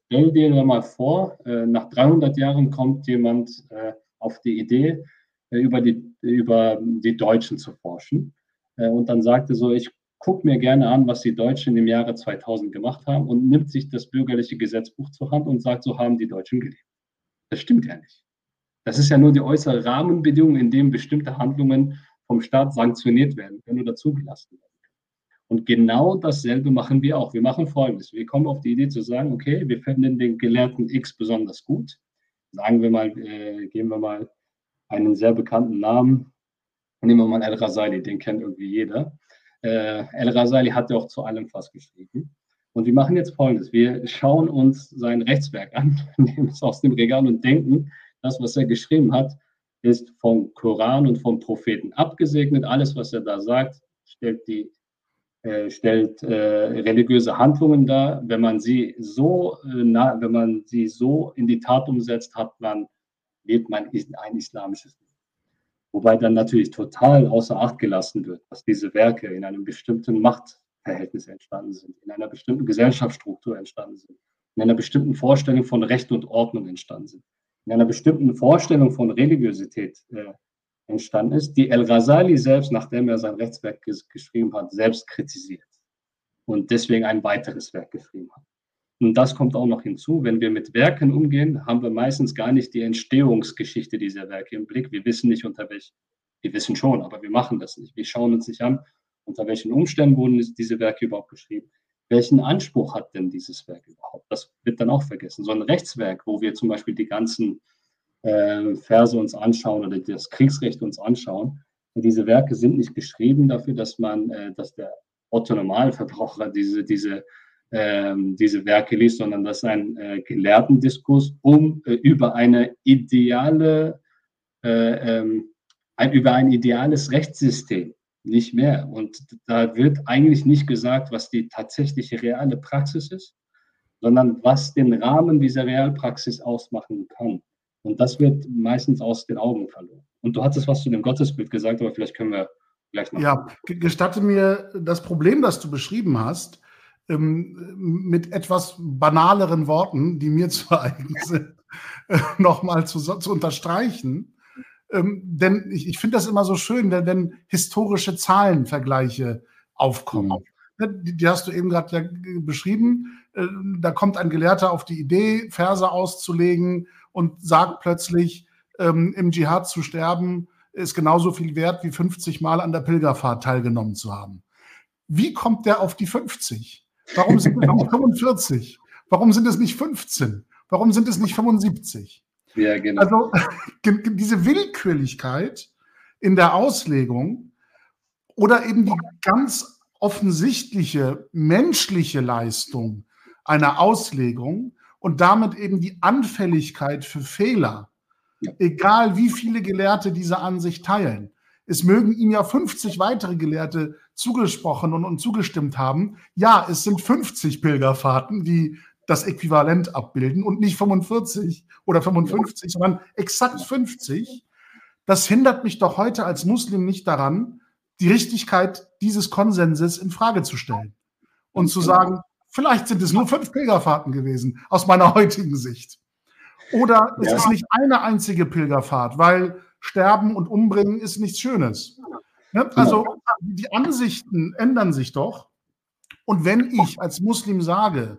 Stell dir mal vor, äh, nach 300 Jahren kommt jemand äh, auf die Idee, äh, über, die, über die Deutschen zu forschen. und dann sagte so, ich gucke mir gerne an, was die Deutschen im Jahre 2000 gemacht haben und nimmt sich das bürgerliche Gesetzbuch zur Hand und sagt, so haben die Deutschen gelebt. Das stimmt ja nicht. Das ist ja nur die äußere Rahmenbedingung, in dem bestimmte Handlungen vom Staat sanktioniert werden können oder zugelassen werden. Und genau dasselbe machen wir auch. Wir machen Folgendes. Wir kommen auf die Idee zu sagen, okay, wir finden den Gelehrten X besonders gut. Sagen wir mal, äh, geben wir mal einen sehr bekannten Namen. Nehmen wir mal El-Rasali, den kennt irgendwie jeder. Äh, El-Rasali hat ja auch zu allem fast geschrieben. Und wir machen jetzt Folgendes. Wir schauen uns sein Rechtswerk an, nehmen es aus dem Regal und denken, das, was er geschrieben hat, ist vom Koran und vom Propheten abgesegnet. Alles, was er da sagt, stellt die äh, stellt äh, religiöse Handlungen dar. Wenn man sie so, äh, na, wenn man sie so in die Tat umsetzt, hat man, lebt man ein islamisches Leben. Wobei dann natürlich total außer Acht gelassen wird, dass diese Werke in einem bestimmten Machtverhältnis entstanden sind, in einer bestimmten Gesellschaftsstruktur entstanden sind, in einer bestimmten Vorstellung von Recht und Ordnung entstanden sind, in einer bestimmten Vorstellung von Religiosität äh, entstanden ist, die El-Ghazali selbst, nachdem er sein Rechtswerk ges geschrieben hat, selbst kritisiert und deswegen ein weiteres Werk geschrieben hat. Und das kommt auch noch hinzu, wenn wir mit Werken umgehen, haben wir meistens gar nicht die Entstehungsgeschichte dieser Werke im Blick. Wir wissen nicht, unter welchen, wir wissen schon, aber wir machen das nicht. Wir schauen uns nicht an, unter welchen Umständen wurden diese Werke überhaupt geschrieben. Welchen Anspruch hat denn dieses Werk überhaupt? Das wird dann auch vergessen. So ein Rechtswerk, wo wir zum Beispiel die ganzen äh, Verse uns anschauen oder das Kriegsrecht uns anschauen. Und diese Werke sind nicht geschrieben dafür, dass man, äh, dass der Otto Normalverbraucher diese, diese, ähm, diese Werke liest, sondern das ist ein äh, Gelehrtendiskurs um äh, über eine ideale, äh, ähm, ein, über ein ideales Rechtssystem, nicht mehr. Und da wird eigentlich nicht gesagt, was die tatsächliche reale Praxis ist, sondern was den Rahmen dieser Realpraxis ausmachen kann. Und das wird meistens aus den Augen verloren. Und du hattest was zu dem Gottesbild gesagt, aber vielleicht können wir gleich noch. Ja, gestatte mir das Problem, das du beschrieben hast, ähm, mit etwas banaleren Worten, die mir zu eigen sind, äh, nochmal zu, zu unterstreichen. Ähm, denn ich, ich finde das immer so schön, wenn, wenn historische Zahlenvergleiche aufkommen. Mhm. Die, die, hast du eben gerade ja beschrieben. Äh, da kommt ein Gelehrter auf die Idee, Verse auszulegen und sagt plötzlich, ähm, im Dschihad zu sterben ist genauso viel wert wie 50 Mal an der Pilgerfahrt teilgenommen zu haben. Wie kommt der auf die 50? Warum sind es nicht 45? Warum sind es nicht 15? Warum sind es nicht 75? Ja, genau. Also diese Willkürlichkeit in der Auslegung oder eben die ganz offensichtliche menschliche Leistung einer Auslegung und damit eben die Anfälligkeit für Fehler, ja. egal wie viele Gelehrte diese Ansicht teilen. Es mögen ihm ja 50 weitere Gelehrte zugesprochen und, und zugestimmt haben. Ja, es sind 50 Pilgerfahrten, die das Äquivalent abbilden und nicht 45 oder 55, sondern exakt 50. Das hindert mich doch heute als Muslim nicht daran, die Richtigkeit dieses Konsenses in Frage zu stellen und zu sagen, vielleicht sind es nur fünf Pilgerfahrten gewesen aus meiner heutigen Sicht. Oder es ja. ist nicht eine einzige Pilgerfahrt, weil Sterben und Umbringen ist nichts Schönes. Ne? Also die Ansichten ändern sich doch. Und wenn ich als Muslim sage,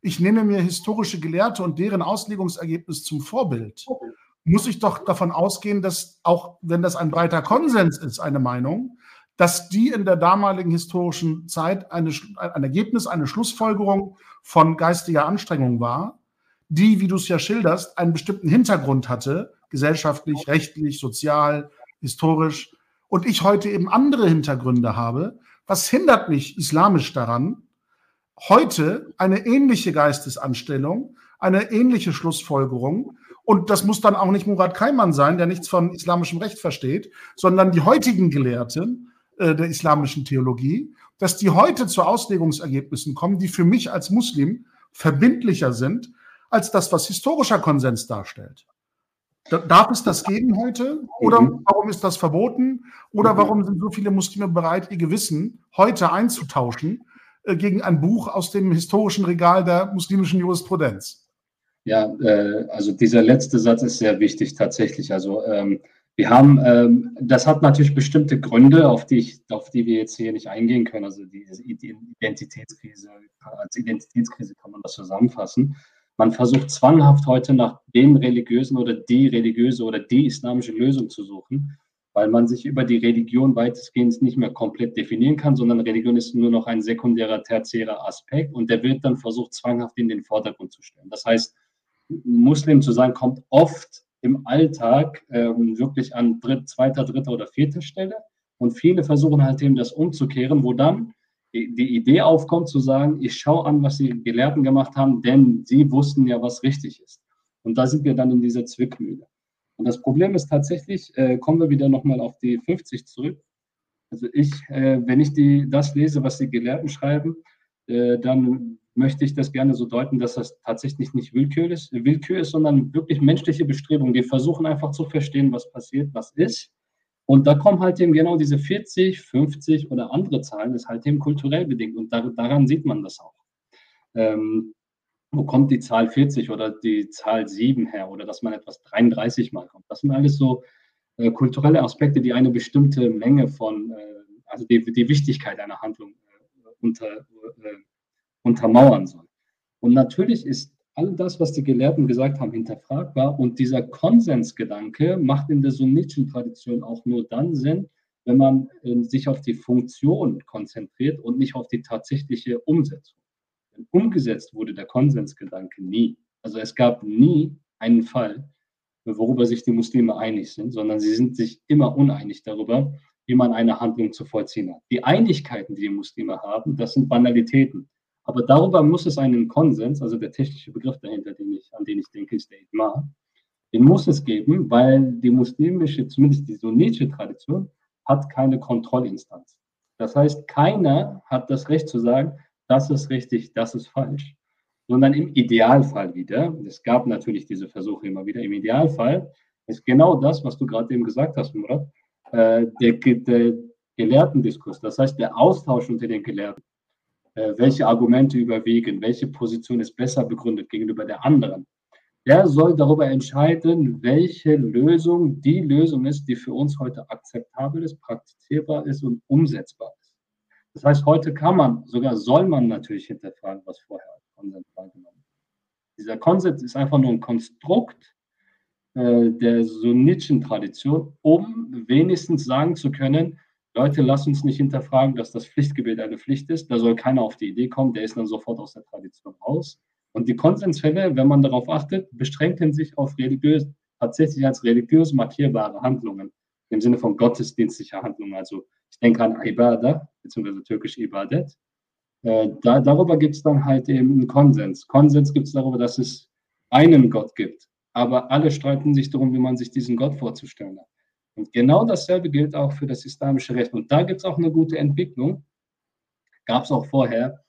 ich nehme mir historische Gelehrte und deren Auslegungsergebnis zum Vorbild, muss ich doch davon ausgehen, dass auch wenn das ein breiter Konsens ist, eine Meinung, dass die in der damaligen historischen Zeit eine, ein Ergebnis, eine Schlussfolgerung von geistiger Anstrengung war, die, wie du es ja schilderst, einen bestimmten Hintergrund hatte, gesellschaftlich, rechtlich, sozial, historisch, und ich heute eben andere Hintergründe habe, was hindert mich islamisch daran, heute eine ähnliche Geistesanstellung, eine ähnliche Schlussfolgerung, und das muss dann auch nicht Murat Kaiman sein, der nichts von islamischem Recht versteht, sondern die heutigen Gelehrten äh, der islamischen Theologie, dass die heute zu Auslegungsergebnissen kommen, die für mich als Muslim verbindlicher sind als das, was historischer Konsens darstellt. Darf es das geben heute? Oder mhm. warum ist das verboten? Oder mhm. warum sind so viele Muslime bereit, ihr Gewissen heute einzutauschen äh, gegen ein Buch aus dem historischen Regal der muslimischen Jurisprudenz? Ja, äh, also dieser letzte Satz ist sehr wichtig tatsächlich. Also ähm, wir haben, ähm, das hat natürlich bestimmte Gründe, auf die, ich, auf die wir jetzt hier nicht eingehen können. Also die, die Identitätskrise, als Identitätskrise kann man das zusammenfassen. Man versucht zwanghaft heute nach den religiösen oder die religiöse oder die islamische Lösung zu suchen, weil man sich über die Religion weitestgehend nicht mehr komplett definieren kann, sondern Religion ist nur noch ein sekundärer, tertiärer Aspekt und der wird dann versucht, zwanghaft in den Vordergrund zu stellen. Das heißt, Muslim zu sein, kommt oft im Alltag ähm, wirklich an dritt, zweiter, dritter oder vierter Stelle. Und viele versuchen halt eben das umzukehren, wo dann die Idee aufkommt, zu sagen, ich schaue an, was die Gelehrten gemacht haben, denn sie wussten ja, was richtig ist. Und da sind wir dann in dieser Zwickmühle. Und das Problem ist tatsächlich, äh, kommen wir wieder nochmal auf die 50 zurück. Also ich, äh, wenn ich die, das lese, was die Gelehrten schreiben, äh, dann möchte ich das gerne so deuten, dass das tatsächlich nicht Willkür ist, Willkür ist, sondern wirklich menschliche Bestrebung. Wir versuchen einfach zu verstehen, was passiert, was ist und da kommen halt eben genau diese 40, 50 oder andere Zahlen, ist halt eben kulturell bedingt. Und da, daran sieht man das auch. Ähm, wo kommt die Zahl 40 oder die Zahl 7 her oder dass man etwas 33 mal kommt. Das sind alles so äh, kulturelle Aspekte, die eine bestimmte Menge von, äh, also die, die Wichtigkeit einer Handlung äh, unter, äh, untermauern soll. Und natürlich ist all das, was die Gelehrten gesagt haben, hinterfragbar. Und dieser Konsensgedanke macht in der sunnitischen Tradition auch nur dann Sinn, wenn man äh, sich auf die Funktion konzentriert und nicht auf die tatsächliche Umsetzung. Denn umgesetzt wurde der Konsensgedanke nie. Also es gab nie einen Fall, worüber sich die Muslime einig sind, sondern sie sind sich immer uneinig darüber, wie man eine Handlung zu vollziehen hat. Die Einigkeiten, die die Muslime haben, das sind Banalitäten. Aber darüber muss es einen Konsens, also der technische Begriff dahinter, den ich, an den ich denke, ist der Ijma, den muss es geben, weil die muslimische, zumindest die sunnitische Tradition, hat keine Kontrollinstanz. Das heißt, keiner hat das Recht zu sagen, das ist richtig, das ist falsch, sondern im Idealfall wieder, es gab natürlich diese Versuche immer wieder, im Idealfall ist genau das, was du gerade eben gesagt hast, Murat, äh, der, der Gelehrtendiskurs, das heißt der Austausch unter den Gelehrten welche Argumente überwiegen, welche Position ist besser begründet gegenüber der anderen. Der soll darüber entscheiden, welche Lösung die Lösung ist, die für uns heute akzeptabel ist, praktizierbar ist und umsetzbar ist. Das heißt, heute kann man, sogar soll man natürlich hinterfragen, was vorher als Konsens wahrgenommen. Dieser Konsens ist einfach nur ein Konstrukt äh, der sunnitischen Tradition, um wenigstens sagen zu können, Leute, lasst uns nicht hinterfragen, dass das Pflichtgebet eine Pflicht ist. Da soll keiner auf die Idee kommen, der ist dann sofort aus der Tradition raus. Und die Konsensfälle, wenn man darauf achtet, beschränken sich auf religiös, tatsächlich als religiös markierbare Handlungen, im Sinne von gottesdienstlicher Handlungen. Also ich denke an Ibadah, beziehungsweise türkisch Ibadet. Äh, da, darüber gibt es dann halt eben einen Konsens. Konsens gibt es darüber, dass es einen Gott gibt. Aber alle streiten sich darum, wie man sich diesen Gott vorzustellen hat. Und genau dasselbe gilt auch für das islamische Recht. Und da gibt es auch eine gute Entwicklung. Gab es auch vorher.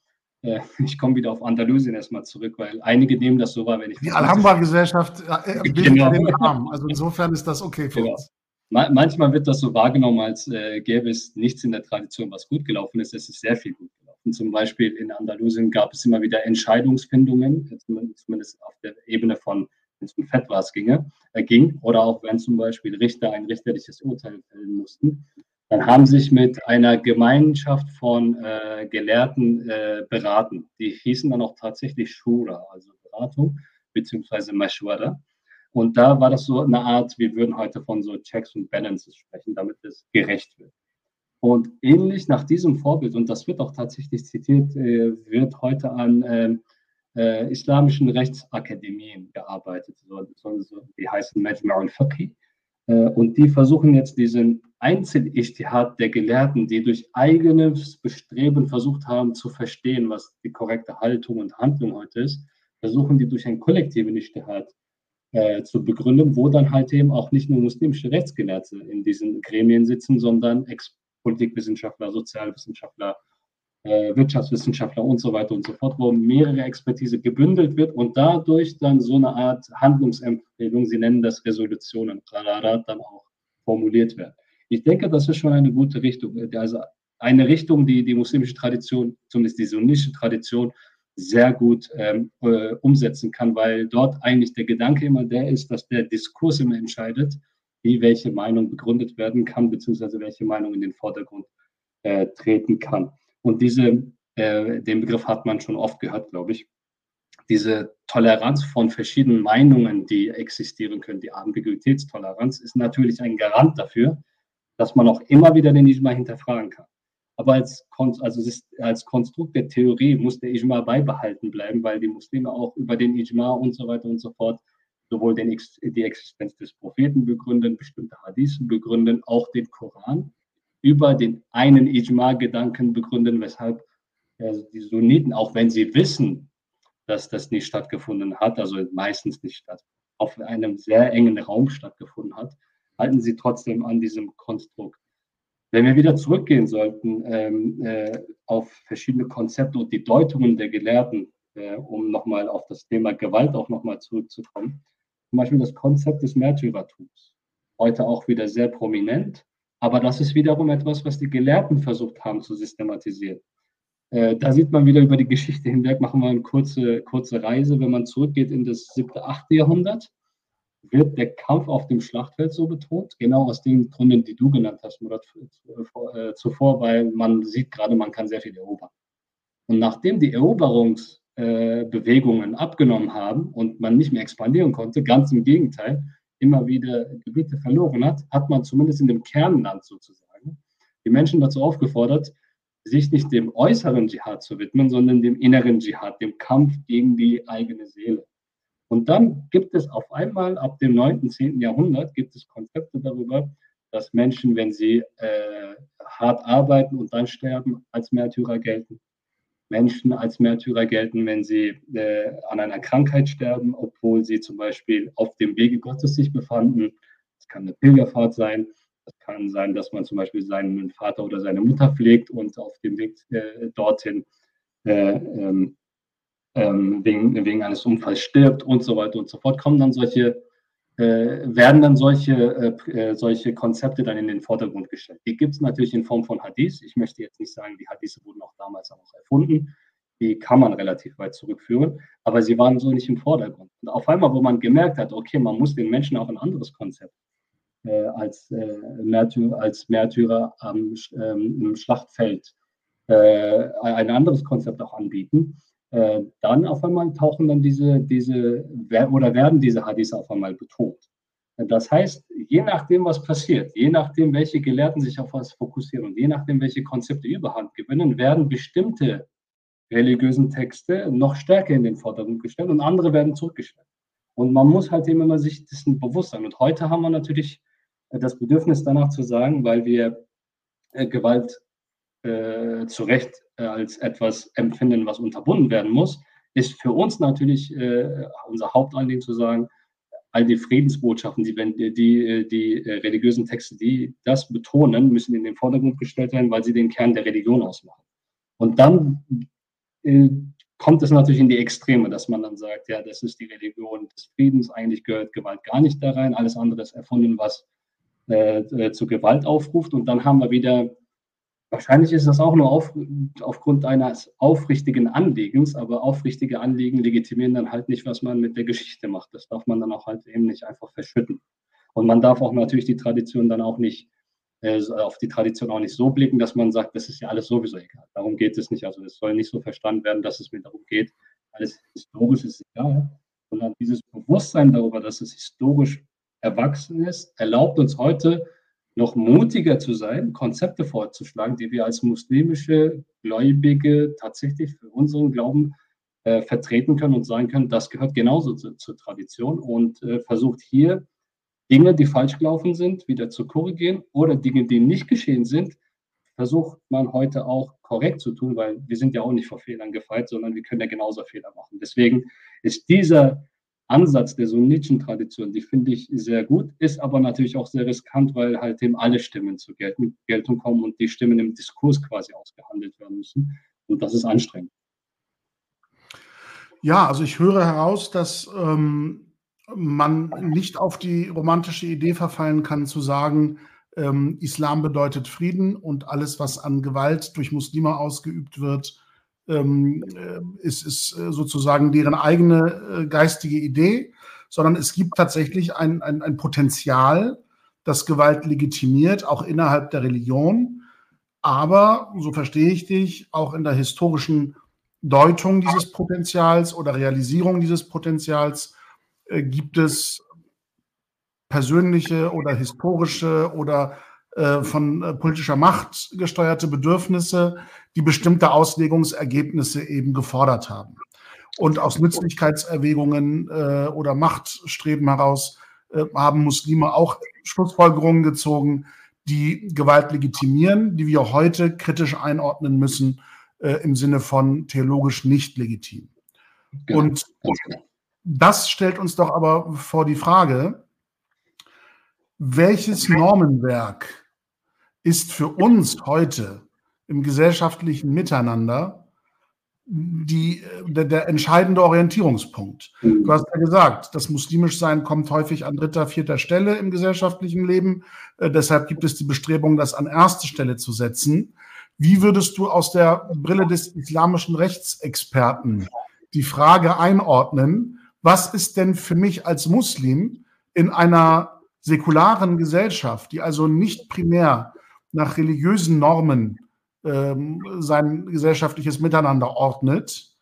äh, ich komme wieder auf Andalusien erstmal zurück, weil einige nehmen das so wahr, wenn ich. Die Alhambra-Gesellschaft äh, bildet genau. den Rahmen. Also insofern ist das okay für genau. uns. Manchmal wird das so wahrgenommen, als äh, gäbe es nichts in der Tradition, was gut gelaufen ist. Es ist sehr viel gut gelaufen. Zum Beispiel in Andalusien gab es immer wieder Entscheidungsfindungen, zumindest auf der Ebene von, wenn es um Fetwas ginge, äh, ging, oder auch wenn zum Beispiel Richter ein richterliches Urteil fällen mussten. Dann haben sich mit einer Gemeinschaft von äh, Gelehrten äh, beraten. Die hießen dann auch tatsächlich Shura, also Beratung, beziehungsweise Mashwara. Und da war das so eine Art, wir würden heute von so Checks und Balances sprechen, damit es gerecht wird. Und ähnlich nach diesem Vorbild, und das wird auch tatsächlich zitiert, äh, wird heute an äh, islamischen Rechtsakademien gearbeitet. So, so, die heißen Majma' al-Fiqh. Äh, und die versuchen jetzt diesen Einzel-Ijtihad der Gelehrten, die durch eigenes Bestreben versucht haben zu verstehen, was die korrekte Haltung und Handlung heute ist, versuchen die durch einen kollektiven Ijtihad äh, zu begründen, wo dann halt eben auch nicht nur muslimische Rechtsgelehrte in diesen Gremien sitzen, sondern Ex-Politikwissenschaftler, Sozialwissenschaftler, äh, Wirtschaftswissenschaftler und so weiter und so fort, wo mehrere Expertise gebündelt wird und dadurch dann so eine Art Handlungsempfehlung, sie nennen das Resolutionen, dann auch formuliert werden. Ich denke, das ist schon eine gute Richtung. Also eine Richtung, die die muslimische Tradition, zumindest die sunnische Tradition, sehr gut ähm, äh, umsetzen kann, weil dort eigentlich der Gedanke immer der ist, dass der Diskurs immer entscheidet, wie welche Meinung begründet werden kann, beziehungsweise welche Meinung in den Vordergrund äh, treten kann. Und diese, äh, den Begriff hat man schon oft gehört, glaube ich. Diese Toleranz von verschiedenen Meinungen, die existieren können, die Ambiguitätstoleranz, ist natürlich ein Garant dafür, dass man auch immer wieder den Ijma hinterfragen kann. Aber als, also als Konstrukt der Theorie muss der Ijma beibehalten bleiben, weil die Muslime auch über den Ijma und so weiter und so fort sowohl den, die Existenz des Propheten begründen, bestimmte Hadithen begründen, auch den Koran über den einen Ijma-Gedanken begründen, weshalb also die Sunniten, auch wenn sie wissen, dass das nicht stattgefunden hat, also meistens nicht statt, auf einem sehr engen Raum stattgefunden hat, halten sie trotzdem an diesem Konstrukt. Wenn wir wieder zurückgehen sollten ähm, äh, auf verschiedene Konzepte und die Deutungen der Gelehrten, äh, um nochmal auf das Thema Gewalt auch nochmal zurückzukommen, zum Beispiel das Konzept des Märtyrertums, heute auch wieder sehr prominent, aber das ist wiederum etwas, was die Gelehrten versucht haben zu systematisieren. Äh, da sieht man wieder über die Geschichte hinweg, machen wir eine kurze, kurze Reise, wenn man zurückgeht in das siebte, achte Jahrhundert wird der Kampf auf dem Schlachtfeld so betont, genau aus den Gründen, die du genannt hast, Murat, äh, zuvor, weil man sieht gerade, man kann sehr viel erobern. Und nachdem die Eroberungsbewegungen äh, abgenommen haben und man nicht mehr expandieren konnte, ganz im Gegenteil, immer wieder Gebiete verloren hat, hat man zumindest in dem Kernland sozusagen die Menschen dazu aufgefordert, sich nicht dem äußeren Dschihad zu widmen, sondern dem inneren Dschihad, dem Kampf gegen die eigene Seele. Und dann gibt es auf einmal ab dem 9., 10. Jahrhundert gibt es Konzepte darüber, dass Menschen, wenn sie äh, hart arbeiten und dann sterben, als Märtyrer gelten. Menschen als Märtyrer gelten, wenn sie äh, an einer Krankheit sterben, obwohl sie zum Beispiel auf dem Wege Gottes sich befanden. Das kann eine Pilgerfahrt sein. Das kann sein, dass man zum Beispiel seinen Vater oder seine Mutter pflegt und auf dem Weg äh, dorthin äh, ähm, ähm, wegen, wegen eines Unfalls stirbt und so weiter und so fort, kommen dann solche, werden dann solche, äh, äh solche Konzepte dann in den Vordergrund gestellt. Die gibt es natürlich in Form von Hadith. Ich möchte jetzt nicht sagen, die Hadith wurden auch damals auch erfunden. Die kann man relativ weit zurückführen, aber sie waren so nicht im Vordergrund. Und auf einmal, wo man gemerkt hat, okay, man muss den Menschen auch ein anderes Konzept äh, als, äh, Märtyrer, als Märtyrer am ähm, im Schlachtfeld äh, ein anderes Konzept auch anbieten, äh, dann auf einmal tauchen dann diese, diese oder werden diese Hadiths auf einmal betont. Das heißt, je nachdem, was passiert, je nachdem, welche Gelehrten sich auf was fokussieren und je nachdem, welche Konzepte Überhand gewinnen, werden bestimmte religiösen Texte noch stärker in den Vordergrund gestellt und andere werden zurückgestellt. Und man muss halt eben immer sich dessen bewusst sein. Und heute haben wir natürlich das Bedürfnis danach zu sagen, weil wir äh, Gewalt äh, zu Recht äh, als etwas empfinden, was unterbunden werden muss, ist für uns natürlich äh, unser Hauptanliegen zu sagen, all die Friedensbotschaften, die, die, die, die äh, religiösen Texte, die das betonen, müssen in den Vordergrund gestellt werden, weil sie den Kern der Religion ausmachen. Und dann äh, kommt es natürlich in die Extreme, dass man dann sagt, ja, das ist die Religion des Friedens, eigentlich gehört Gewalt gar nicht da rein, alles andere ist erfunden, was äh, zu Gewalt aufruft. Und dann haben wir wieder, wahrscheinlich ist das auch nur auf, aufgrund eines aufrichtigen Anliegens, aber aufrichtige Anliegen legitimieren dann halt nicht, was man mit der Geschichte macht. Das darf man dann auch halt eben nicht einfach verschütten. Und man darf auch natürlich die Tradition dann auch nicht äh, auf die Tradition auch nicht so blicken, dass man sagt, das ist ja alles sowieso egal. Darum geht es nicht. Also es soll nicht so verstanden werden, dass es mir darum geht, alles historisch ist egal, sondern dieses Bewusstsein darüber, dass es historisch erwachsen ist, erlaubt uns heute noch mutiger zu sein, Konzepte vorzuschlagen, die wir als muslimische Gläubige tatsächlich für unseren Glauben äh, vertreten können und sagen können, das gehört genauso zu, zur Tradition und äh, versucht hier Dinge, die falsch gelaufen sind, wieder zu korrigieren oder Dinge, die nicht geschehen sind, versucht man heute auch korrekt zu tun, weil wir sind ja auch nicht vor Fehlern gefeit, sondern wir können ja genauso Fehler machen. Deswegen ist dieser Ansatz der sunnitischen Tradition, die finde ich sehr gut, ist aber natürlich auch sehr riskant, weil halt eben alle Stimmen zur Geltung, kommen und die Stimmen im Diskurs quasi ausgehandelt werden müssen. Und das ist anstrengend. Ja, also ich höre heraus, dass ähm, man nicht auf die romantische Idee verfallen kann, zu sagen, ähm, Islam bedeutet Frieden und alles, was an Gewalt durch Muslime ausgeübt wird, ähm, äh, ist, ist äh, sozusagen deren eigene äh, geistige Idee, sondern es gibt tatsächlich ein, ein, ein Potenzial, das Gewalt legitimiert, auch innerhalb der Religion. Aber, so verstehe ich dich, auch in der historischen Deutung dieses Potenzials oder Realisierung dieses Potenzials äh, gibt es persönliche oder historische oder von äh, politischer Macht gesteuerte Bedürfnisse, die bestimmte Auslegungsergebnisse eben gefordert haben. Und aus Nützlichkeitserwägungen äh, oder Machtstreben heraus äh, haben Muslime auch Schlussfolgerungen gezogen, die Gewalt legitimieren, die wir heute kritisch einordnen müssen äh, im Sinne von theologisch nicht legitim. Genau. Und das stellt uns doch aber vor die Frage, welches Normenwerk ist für uns heute im gesellschaftlichen Miteinander die, der, der, entscheidende Orientierungspunkt. Du hast ja gesagt, das muslimisch Sein kommt häufig an dritter, vierter Stelle im gesellschaftlichen Leben. Äh, deshalb gibt es die Bestrebung, das an erste Stelle zu setzen. Wie würdest du aus der Brille des islamischen Rechtsexperten die Frage einordnen, was ist denn für mich als Muslim in einer säkularen Gesellschaft, die also nicht primär nach religiösen Normen ähm, sein gesellschaftliches Miteinander ordnet,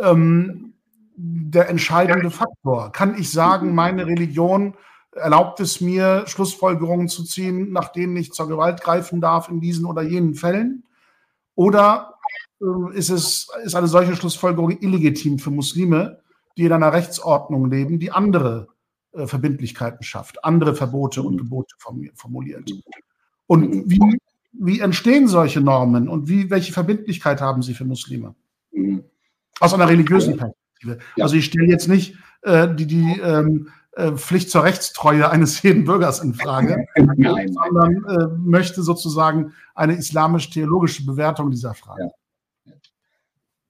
ähm, der entscheidende Faktor. Kann ich sagen, meine Religion erlaubt es mir, Schlussfolgerungen zu ziehen, nach denen ich zur Gewalt greifen darf in diesen oder jenen Fällen? Oder äh, ist, es, ist eine solche Schlussfolgerung illegitim für Muslime, die in einer Rechtsordnung leben, die andere äh, Verbindlichkeiten schafft, andere Verbote und Gebote formuliert? Und mhm. wie, wie entstehen solche Normen und wie, welche Verbindlichkeit haben sie für Muslime? Mhm. Aus einer religiösen Perspektive. Ja. Also ich stelle jetzt nicht äh, die, die ähm, äh, Pflicht zur Rechtstreue eines jeden Bürgers in Frage, sondern äh, möchte sozusagen eine islamisch-theologische Bewertung dieser Frage. Ja.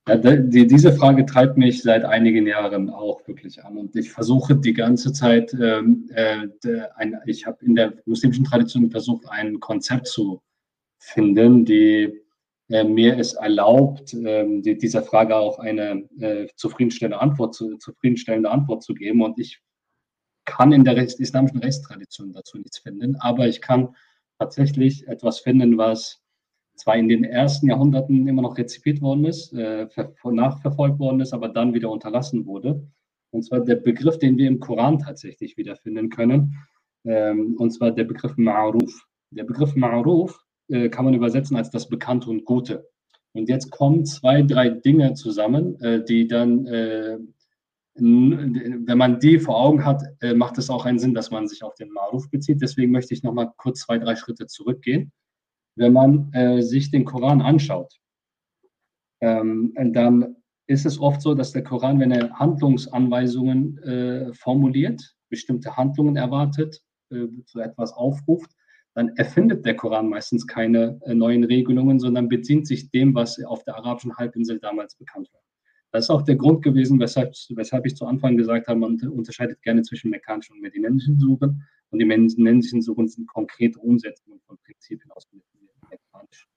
Ja, die, diese Frage treibt mich seit einigen Jahren auch wirklich an. Und ich versuche die ganze Zeit, ähm, äh, ein, ich habe in der muslimischen Tradition versucht, ein Konzept zu finden, die äh, mir es erlaubt, äh, die, dieser Frage auch eine äh, zufriedenstellende, Antwort zu, zufriedenstellende Antwort zu geben. Und ich kann in der Rechts, islamischen Rechtstradition dazu nichts finden, aber ich kann tatsächlich etwas finden, was zwar in den ersten Jahrhunderten immer noch rezipiert worden ist, äh, nachverfolgt worden ist, aber dann wieder unterlassen wurde. Und zwar der Begriff, den wir im Koran tatsächlich wiederfinden können, ähm, und zwar der Begriff Ma'ruf. Der Begriff Ma'ruf äh, kann man übersetzen als das Bekannte und Gute. Und jetzt kommen zwei, drei Dinge zusammen, äh, die dann, wenn man die vor Augen hat, macht es auch einen Sinn, dass man sich auf den Ma'ruf bezieht. Deswegen möchte ich nochmal kurz zwei, drei Schritte zurückgehen wenn man äh, sich den Koran anschaut, ähm, dann ist es oft so, dass der Koran, wenn er Handlungsanweisungen äh, formuliert, bestimmte Handlungen erwartet, äh, zu etwas aufruft, dann erfindet der Koran meistens keine äh, neuen Regelungen, sondern bedient sich dem, was auf der arabischen Halbinsel damals bekannt war. Das ist auch der Grund gewesen, weshalb, weshalb ich zu Anfang gesagt habe, man unterscheidet gerne zwischen mekkanischen und medinensischen Suchen. Und die medinensischen Suchen sind konkrete Umsetzungen von Prinzipien aus dem mekkanischen.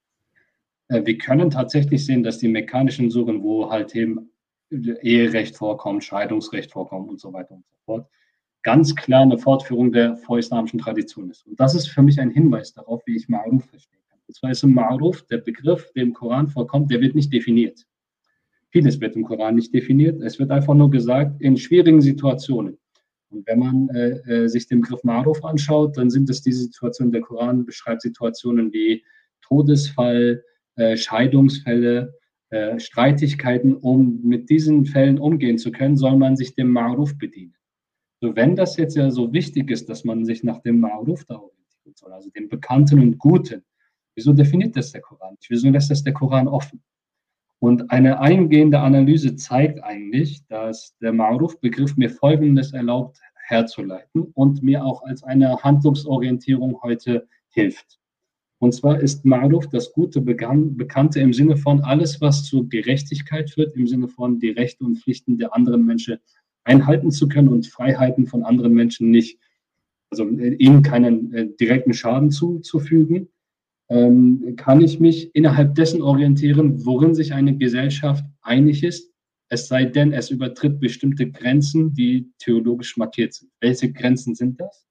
Äh, wir können tatsächlich sehen, dass die mekkanischen Suchen, wo halt eben Eherecht vorkommt, Scheidungsrecht vorkommt und so weiter und so fort, ganz klar eine Fortführung der vorislamischen Tradition ist. Und das ist für mich ein Hinweis darauf, wie ich Ma'ruf verstehen kann. Und zwar ist im Ma'ruf der Begriff, der im Koran vorkommt, der wird nicht definiert. Vieles wird im Koran nicht definiert. Es wird einfach nur gesagt, in schwierigen Situationen. Und wenn man äh, äh sich den Begriff Ma'ruf anschaut, dann sind es diese Situationen, der Koran beschreibt Situationen wie Todesfall, äh, Scheidungsfälle, äh, Streitigkeiten. Um mit diesen Fällen umgehen zu können, soll man sich dem Ma'ruf bedienen. So, wenn das jetzt ja so wichtig ist, dass man sich nach dem Ma'ruf da orientieren soll, also dem Bekannten und Guten, wieso definiert das der Koran? Wieso lässt das der Koran offen? Und eine eingehende Analyse zeigt eigentlich, dass der Ma'ruf-Begriff mir Folgendes erlaubt herzuleiten und mir auch als eine Handlungsorientierung heute hilft. Und zwar ist Ma'ruf das gute Bekannte im Sinne von alles, was zur Gerechtigkeit führt, im Sinne von die Rechte und Pflichten der anderen Menschen einhalten zu können und Freiheiten von anderen Menschen nicht, also ihnen keinen äh, direkten Schaden zuzufügen, ähm, kann ich mich innerhalb dessen orientieren, worin sich eine Gesellschaft einig ist, es sei denn, es übertritt bestimmte Grenzen, die theologisch markiert sind. Welche Grenzen sind das?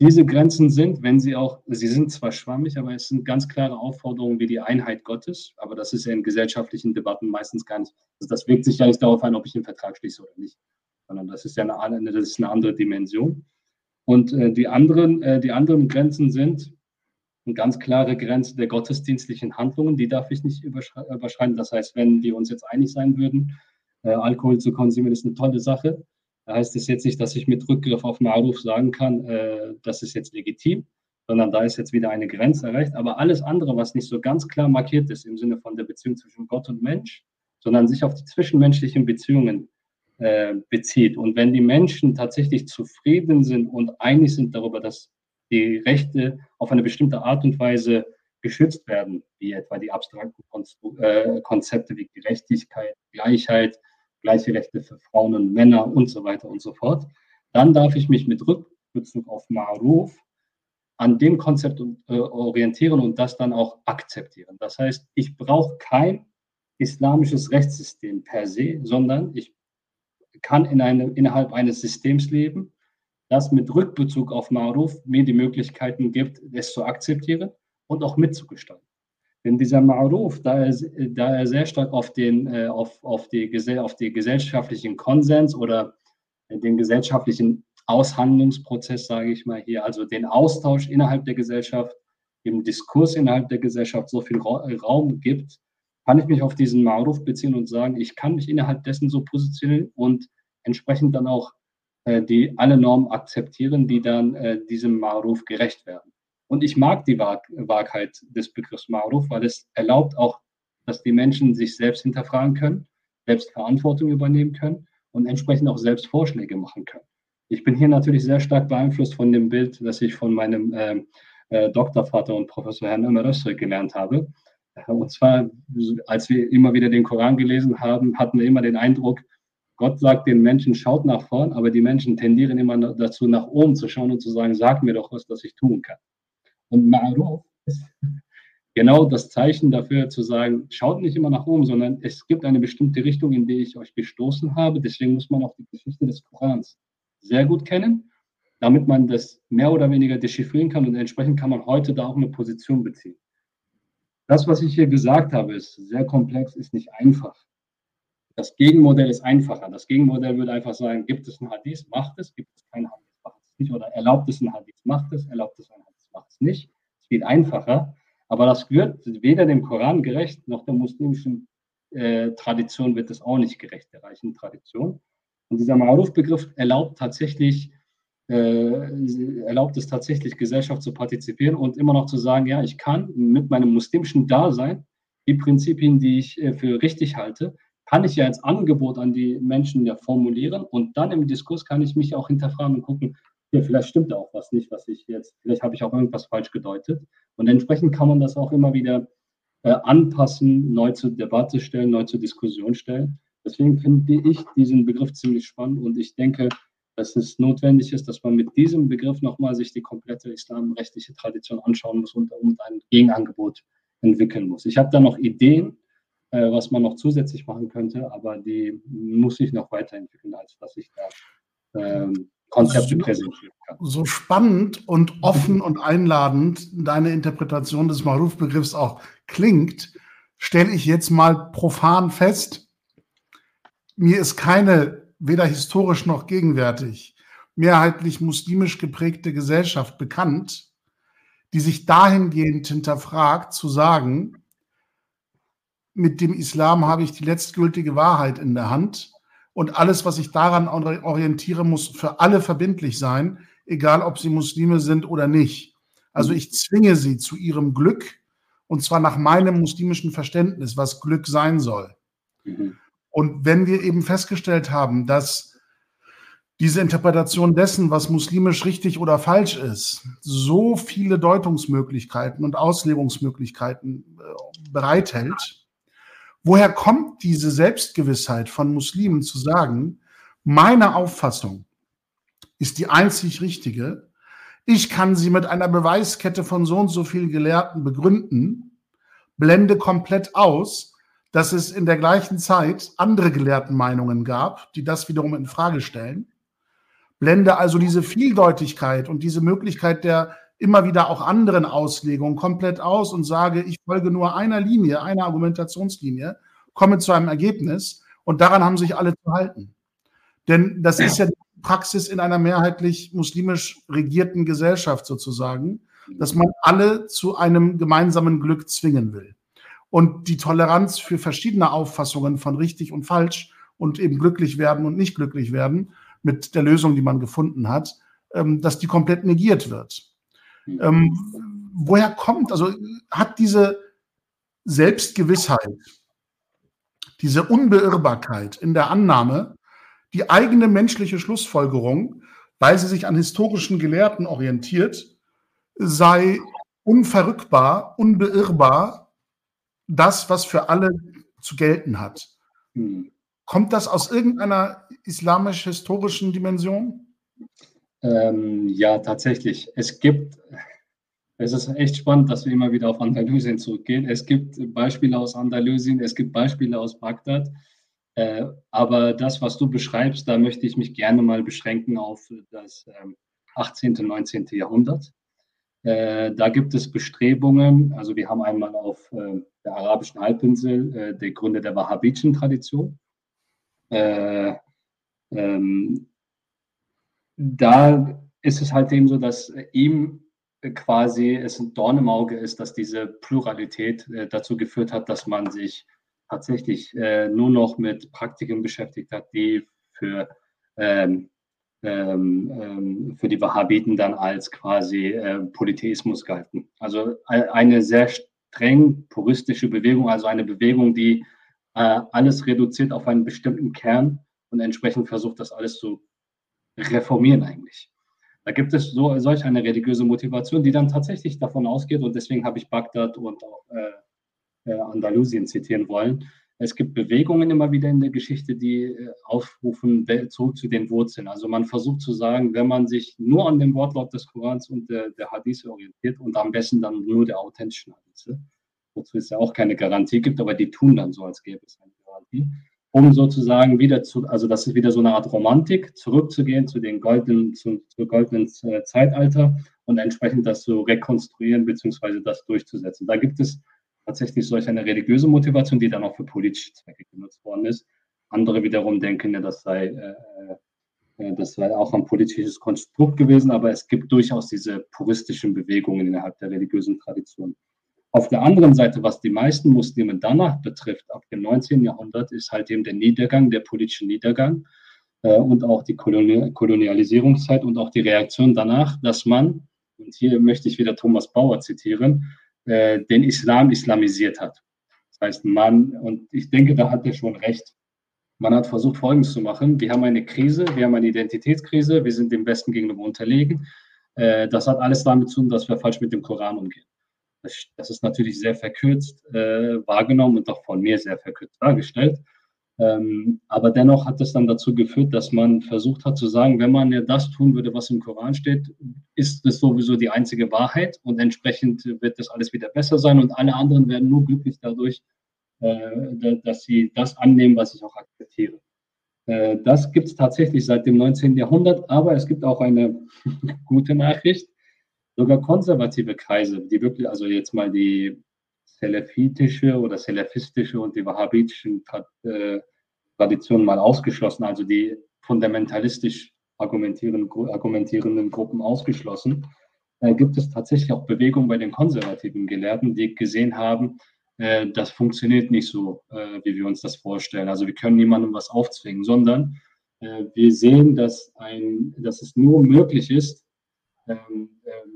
Diese Grenzen sind, wenn sie auch, sie sind zwar schwammig, aber es sind ganz klare Aufforderungen wie die Einheit Gottes, aber das ist ja in gesellschaftlichen Debatten meistens gar nicht, also das wirkt sich ja nicht darauf ein, ob ich einen Vertrag schließe oder nicht sondern das ist ja eine, das ist eine andere Dimension. Und äh, die, anderen, äh, die anderen Grenzen sind eine ganz klare Grenze der gottesdienstlichen Handlungen, die darf ich nicht überschreiten. Das heißt, wenn wir uns jetzt einig sein würden, äh, Alkohol zu konsumieren ist eine tolle Sache, da heißt es jetzt nicht, dass ich mit Rückgriff auf Maruf sagen kann, äh, das ist jetzt legitim, sondern da ist jetzt wieder eine Grenze erreicht. Aber alles andere, was nicht so ganz klar markiert ist im Sinne von der Beziehung zwischen Gott und Mensch, sondern sich auf die zwischenmenschlichen Beziehungen äh, bezieht. Und wenn die Menschen tatsächlich zufrieden sind und einig sind darüber, dass die Rechte auf eine bestimmte Art und Weise geschützt werden, wie etwa die abstrakten äh, Konzepte wie Gerechtigkeit, Gleichheit, gleiche Rechte für Frauen und Männer und so weiter und so fort, dann darf ich mich mit Rückbezug auf Maruf an dem Konzept äh, orientieren und das dann auch akzeptieren. Das heißt, ich brauche kein islamisches Rechtssystem per se, sondern ich kann in eine, innerhalb eines Systems leben, das mit Rückbezug auf Maruf mir die Möglichkeiten gibt, es zu akzeptieren und auch mitzugestalten. Denn dieser Maruf, da er, da er sehr stark auf den, äh, auf, auf, die, auf die gesellschaftlichen Konsens oder den gesellschaftlichen Aushandlungsprozess, sage ich mal hier, also den Austausch innerhalb der Gesellschaft, dem Diskurs innerhalb der Gesellschaft so viel Raum gibt, kann ich mich auf diesen Maruf beziehen und sagen, ich kann mich innerhalb dessen so positionieren und entsprechend dann auch die alle Normen akzeptieren, die dann äh, diesem Maruf gerecht werden. Und ich mag die Wahrheit des Begriffs Maruf, weil es erlaubt auch, dass die Menschen sich selbst hinterfragen können, selbst Verantwortung übernehmen können und entsprechend auch selbst Vorschläge machen können. Ich bin hier natürlich sehr stark beeinflusst von dem Bild, das ich von meinem äh, äh, Doktorvater und Professor Herrn Ömer gelernt habe. Und zwar, als wir immer wieder den Koran gelesen haben, hatten wir immer den Eindruck, Gott sagt den Menschen, schaut nach vorn, aber die Menschen tendieren immer dazu, nach oben zu schauen und zu sagen, sag mir doch was, was ich tun kann. Und Ma'ruf ist genau das Zeichen dafür, zu sagen, schaut nicht immer nach oben, sondern es gibt eine bestimmte Richtung, in die ich euch gestoßen habe. Deswegen muss man auch die Geschichte des Korans sehr gut kennen, damit man das mehr oder weniger dechiffrieren kann und entsprechend kann man heute da auch eine Position beziehen. Das, was ich hier gesagt habe, ist sehr komplex, ist nicht einfach. Das Gegenmodell ist einfacher. Das Gegenmodell würde einfach sagen, gibt es ein Hadith, macht es, gibt es kein Hadith, macht es nicht. Oder erlaubt es ein Hadith, macht es, erlaubt es ein Hadith, macht es nicht. Es geht einfacher. Aber das wird weder dem Koran gerecht, noch der muslimischen äh, Tradition wird es auch nicht gerecht, der reichen Tradition. Und dieser Maruf-Begriff erlaubt tatsächlich äh, erlaubt es tatsächlich, Gesellschaft zu partizipieren und immer noch zu sagen, ja, ich kann mit meinem muslimischen Dasein die Prinzipien, die ich äh, für richtig halte, kann ich ja als Angebot an die Menschen ja formulieren und dann im Diskurs kann ich mich auch hinterfragen und gucken, hier, vielleicht stimmt da auch was nicht, was ich jetzt, vielleicht habe ich auch irgendwas falsch gedeutet. Und entsprechend kann man das auch immer wieder äh, anpassen, neu zur Debatte stellen, neu zur Diskussion stellen. Deswegen finde ich diesen Begriff ziemlich spannend und ich denke, dass es notwendig ist, dass man mit diesem Begriff nochmal sich die komplette islamrechtliche Tradition anschauen muss und, und ein Gegenangebot entwickeln muss. Ich habe da noch Ideen, äh, was man noch zusätzlich machen könnte, aber die muss ich noch weiterentwickeln, als was ich da ähm, Konzepte präsentieren kann. So spannend und offen und einladend deine Interpretation des Maruf-Begriffs auch klingt, stelle ich jetzt mal profan fest, mir ist keine weder historisch noch gegenwärtig mehrheitlich muslimisch geprägte Gesellschaft bekannt, die sich dahingehend hinterfragt, zu sagen, mit dem Islam habe ich die letztgültige Wahrheit in der Hand und alles, was ich daran orientiere, muss für alle verbindlich sein, egal ob sie Muslime sind oder nicht. Also ich zwinge sie zu ihrem Glück und zwar nach meinem muslimischen Verständnis, was Glück sein soll. Mhm. Und wenn wir eben festgestellt haben, dass diese Interpretation dessen, was muslimisch richtig oder falsch ist, so viele Deutungsmöglichkeiten und Auslegungsmöglichkeiten äh, bereithält, woher kommt diese Selbstgewissheit von Muslimen zu sagen, meine Auffassung ist die einzig richtige, ich kann sie mit einer Beweiskette von so und so vielen Gelehrten begründen, blende komplett aus, dass es in der gleichen Zeit andere Gelehrtenmeinungen gab, die das wiederum in Frage stellen. Blende also diese Vieldeutigkeit und diese Möglichkeit der immer wieder auch anderen Auslegungen komplett aus und sage, ich folge nur einer Linie, einer Argumentationslinie, komme zu einem Ergebnis und daran haben sich alle zu halten. Denn das ist ja die Praxis in einer mehrheitlich muslimisch regierten Gesellschaft sozusagen, dass man alle zu einem gemeinsamen Glück zwingen will und die Toleranz für verschiedene Auffassungen von richtig und falsch und eben glücklich werden und nicht glücklich werden mit der Lösung, die man gefunden hat, ähm, dass die komplett negiert wird. Ähm, woher kommt, also hat diese Selbstgewissheit, diese Unbeirrbarkeit in der Annahme, die eigene menschliche Schlussfolgerung, weil sie sich an historischen Gelehrten orientiert, sei unverrückbar, unbeirrbar das, was für alle zu gelten hat. Hm. Kommt das aus irgendeiner islamisch-historischen Dimension? Ähm, ja, tatsächlich. Es gibt, es ist echt spannend, dass wir immer wieder auf Andalusien zurückgehen. Es gibt Beispiele aus Andalusien, es gibt Beispiele aus Bagdad. Äh, aber das, was du beschreibst, da möchte ich mich gerne mal beschränken auf das äh, 18. und 19. Jahrhundert. Äh, da gibt es Bestrebungen, also wir haben einmal auf äh, der arabischen Halbinsel äh, die Gründe der wahhabitischen Tradition. Äh, ähm, da ist es halt eben so, dass ihm quasi es ein Dorn im Auge ist, dass diese Pluralität äh, dazu geführt hat, dass man sich tatsächlich äh, nur noch mit Praktiken beschäftigt hat, die für ähm, ähm, ähm, für die Wahhabiten dann als quasi äh, Polytheismus galten. Also eine sehr streng puristische Bewegung, also eine Bewegung, die äh, alles reduziert auf einen bestimmten Kern und entsprechend versucht, das alles zu reformieren eigentlich. Da gibt es so, solch eine religiöse Motivation, die dann tatsächlich davon ausgeht, und deswegen habe ich Bagdad und auch äh, äh Andalusien zitieren wollen, es gibt Bewegungen immer wieder in der Geschichte, die äh, aufrufen zurück zu den Wurzeln. Also man versucht zu sagen, wenn man sich nur an dem Wortlaut des Korans und der, der Hadith orientiert und am besten dann nur der authentischen Hadith, wozu es ja auch keine Garantie gibt, aber die tun dann so, als gäbe es eine Garantie, um sozusagen wieder zu, also das ist wieder so eine Art Romantik, zurückzugehen zu den goldenen, zu, zu goldenen äh, Zeitalter und entsprechend das zu rekonstruieren beziehungsweise das durchzusetzen. Da gibt es tatsächlich solch eine religiöse Motivation, die dann auch für politische Zwecke genutzt worden ist. Andere wiederum denken ja, das sei, äh, äh, das sei auch ein politisches Konstrukt gewesen, aber es gibt durchaus diese puristischen Bewegungen innerhalb der religiösen Tradition. Auf der anderen Seite, was die meisten Muslime danach betrifft, ab dem 19. Jahrhundert, ist halt eben der Niedergang, der politische Niedergang äh, und auch die Kolonial Kolonialisierungszeit und auch die Reaktion danach, dass man, und hier möchte ich wieder Thomas Bauer zitieren, äh, den Islam islamisiert hat. Das heißt, man, und ich denke, da hat er schon recht, Man hat versucht, Folgendes zu machen. Wir haben eine Krise, wir haben eine Identitätskrise, wir sind dem Westen gegenüber unterlegen. Äh, das hat alles damit zu tun, dass wir falsch mit dem Koran umgehen. Das, das ist natürlich sehr verkürzt äh, wahrgenommen und auch von mir sehr verkürzt dargestellt. Ähm, aber dennoch hat es dann dazu geführt, dass man versucht hat zu sagen, wenn man ja das tun würde, was im Koran steht, ist das sowieso die einzige Wahrheit und entsprechend wird das alles wieder besser sein und alle anderen werden nur glücklich dadurch, äh, dass sie das annehmen, was ich auch akzeptiere. Äh, das gibt es tatsächlich seit dem 19. Jahrhundert, aber es gibt auch eine gute Nachricht. Sogar konservative Kreise, die wirklich, also jetzt mal die salafitische oder salafistische und die wahhabitischen äh, Traditionen mal ausgeschlossen, also die fundamentalistisch argumentierenden, argumentierenden Gruppen ausgeschlossen, äh, gibt es tatsächlich auch Bewegungen bei den konservativen Gelehrten, die gesehen haben, äh, das funktioniert nicht so, äh, wie wir uns das vorstellen. Also wir können niemandem was aufzwingen, sondern äh, wir sehen, dass, ein, dass es nur möglich ist, ähm, ähm,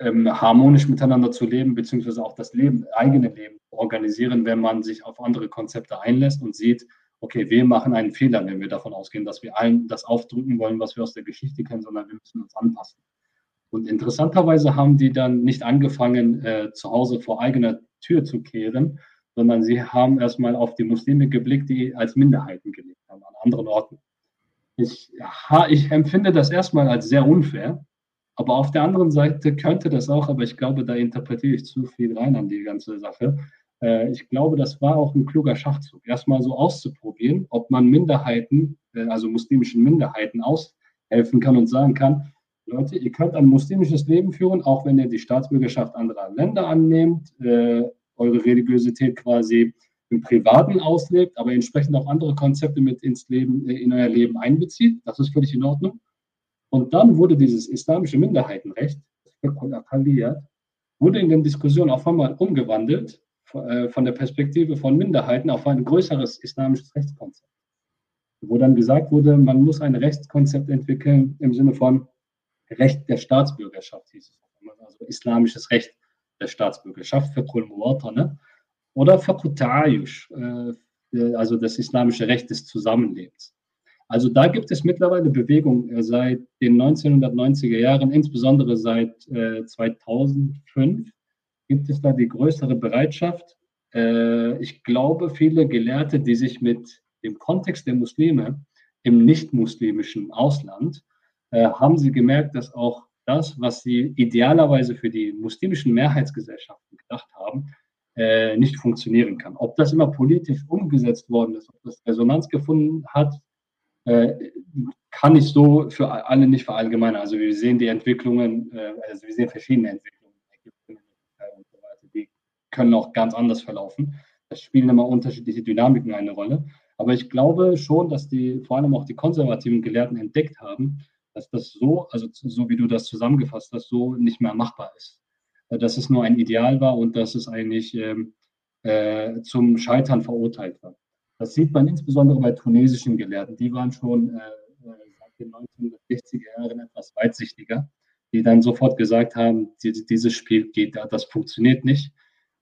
ähm, harmonisch miteinander zu leben, beziehungsweise auch das Leben, eigene Leben organisieren, wenn man sich auf andere Konzepte einlässt und sieht, okay, wir machen einen Fehler, wenn wir davon ausgehen, dass wir allen das aufdrücken wollen, was wir aus der Geschichte kennen, sondern wir müssen uns anpassen. Und interessanterweise haben die dann nicht angefangen, äh, zu Hause vor eigener Tür zu kehren, sondern sie haben erstmal auf die Muslime geblickt, die als Minderheiten gelebt haben, an anderen Orten. Ich, ich empfinde das erstmal als sehr unfair, aber auf der anderen Seite könnte das auch, aber ich glaube, da interpretiere ich zu viel rein an die ganze Sache. Äh, ich glaube, das war auch ein kluger Schachzug, erstmal so auszuprobieren, ob man Minderheiten, äh, also muslimischen Minderheiten aushelfen kann und sagen kann, Leute, ihr könnt ein muslimisches Leben führen, auch wenn ihr die Staatsbürgerschaft anderer Länder annehmt, äh, eure Religiosität quasi im Privaten auslebt, aber entsprechend auch andere Konzepte mit ins Leben, äh, in euer Leben einbezieht. Das ist völlig in Ordnung. Und dann wurde dieses islamische Minderheitenrecht, wurde in den Diskussionen auf einmal umgewandelt äh, von der Perspektive von Minderheiten auf ein größeres islamisches Rechtskonzept. Wo dann gesagt wurde, man muss ein Rechtskonzept entwickeln im Sinne von Recht der Staatsbürgerschaft, hieß es. Also islamisches Recht der Staatsbürgerschaft, Fiqhul Muwatana, oder Fiqh äh, also das islamische Recht des Zusammenlebens. Also da gibt es mittlerweile Bewegungen äh, seit den 1990er Jahren, insbesondere seit äh, 2005, gibt es da die größere Bereitschaft. Äh, ich glaube, viele Gelehrte, die sich mit dem Kontext der Muslime im nicht-muslimischen Ausland, äh, haben sie gemerkt, dass auch das, was sie idealerweise für die muslimischen Mehrheitsgesellschaften gedacht haben, äh, nicht funktionieren kann. Ob das immer politisch umgesetzt worden ist, ob das Resonanz gefunden hat, kann ich so für alle nicht verallgemeinern. Also wir sehen die Entwicklungen, äh, also wir sehen verschiedene Entwicklungen, die können auch ganz anders verlaufen. Es spielen immer unterschiedliche Dynamiken eine Rolle. Aber ich glaube schon, dass die vor allem auch die konservativen Gelehrten entdeckt haben, dass das so, also so wie du das zusammengefasst hast, so nicht mehr machbar ist. Äh, dass es nur ein Ideal war und dass es eigentlich ähm, äh, zum Scheitern verurteilt war. Das sieht man insbesondere bei tunesischen Gelehrten. Die waren schon äh, äh seit den 1960er Jahren etwas weitsichtiger, die dann sofort gesagt haben, die, dieses Spiel geht, das funktioniert nicht.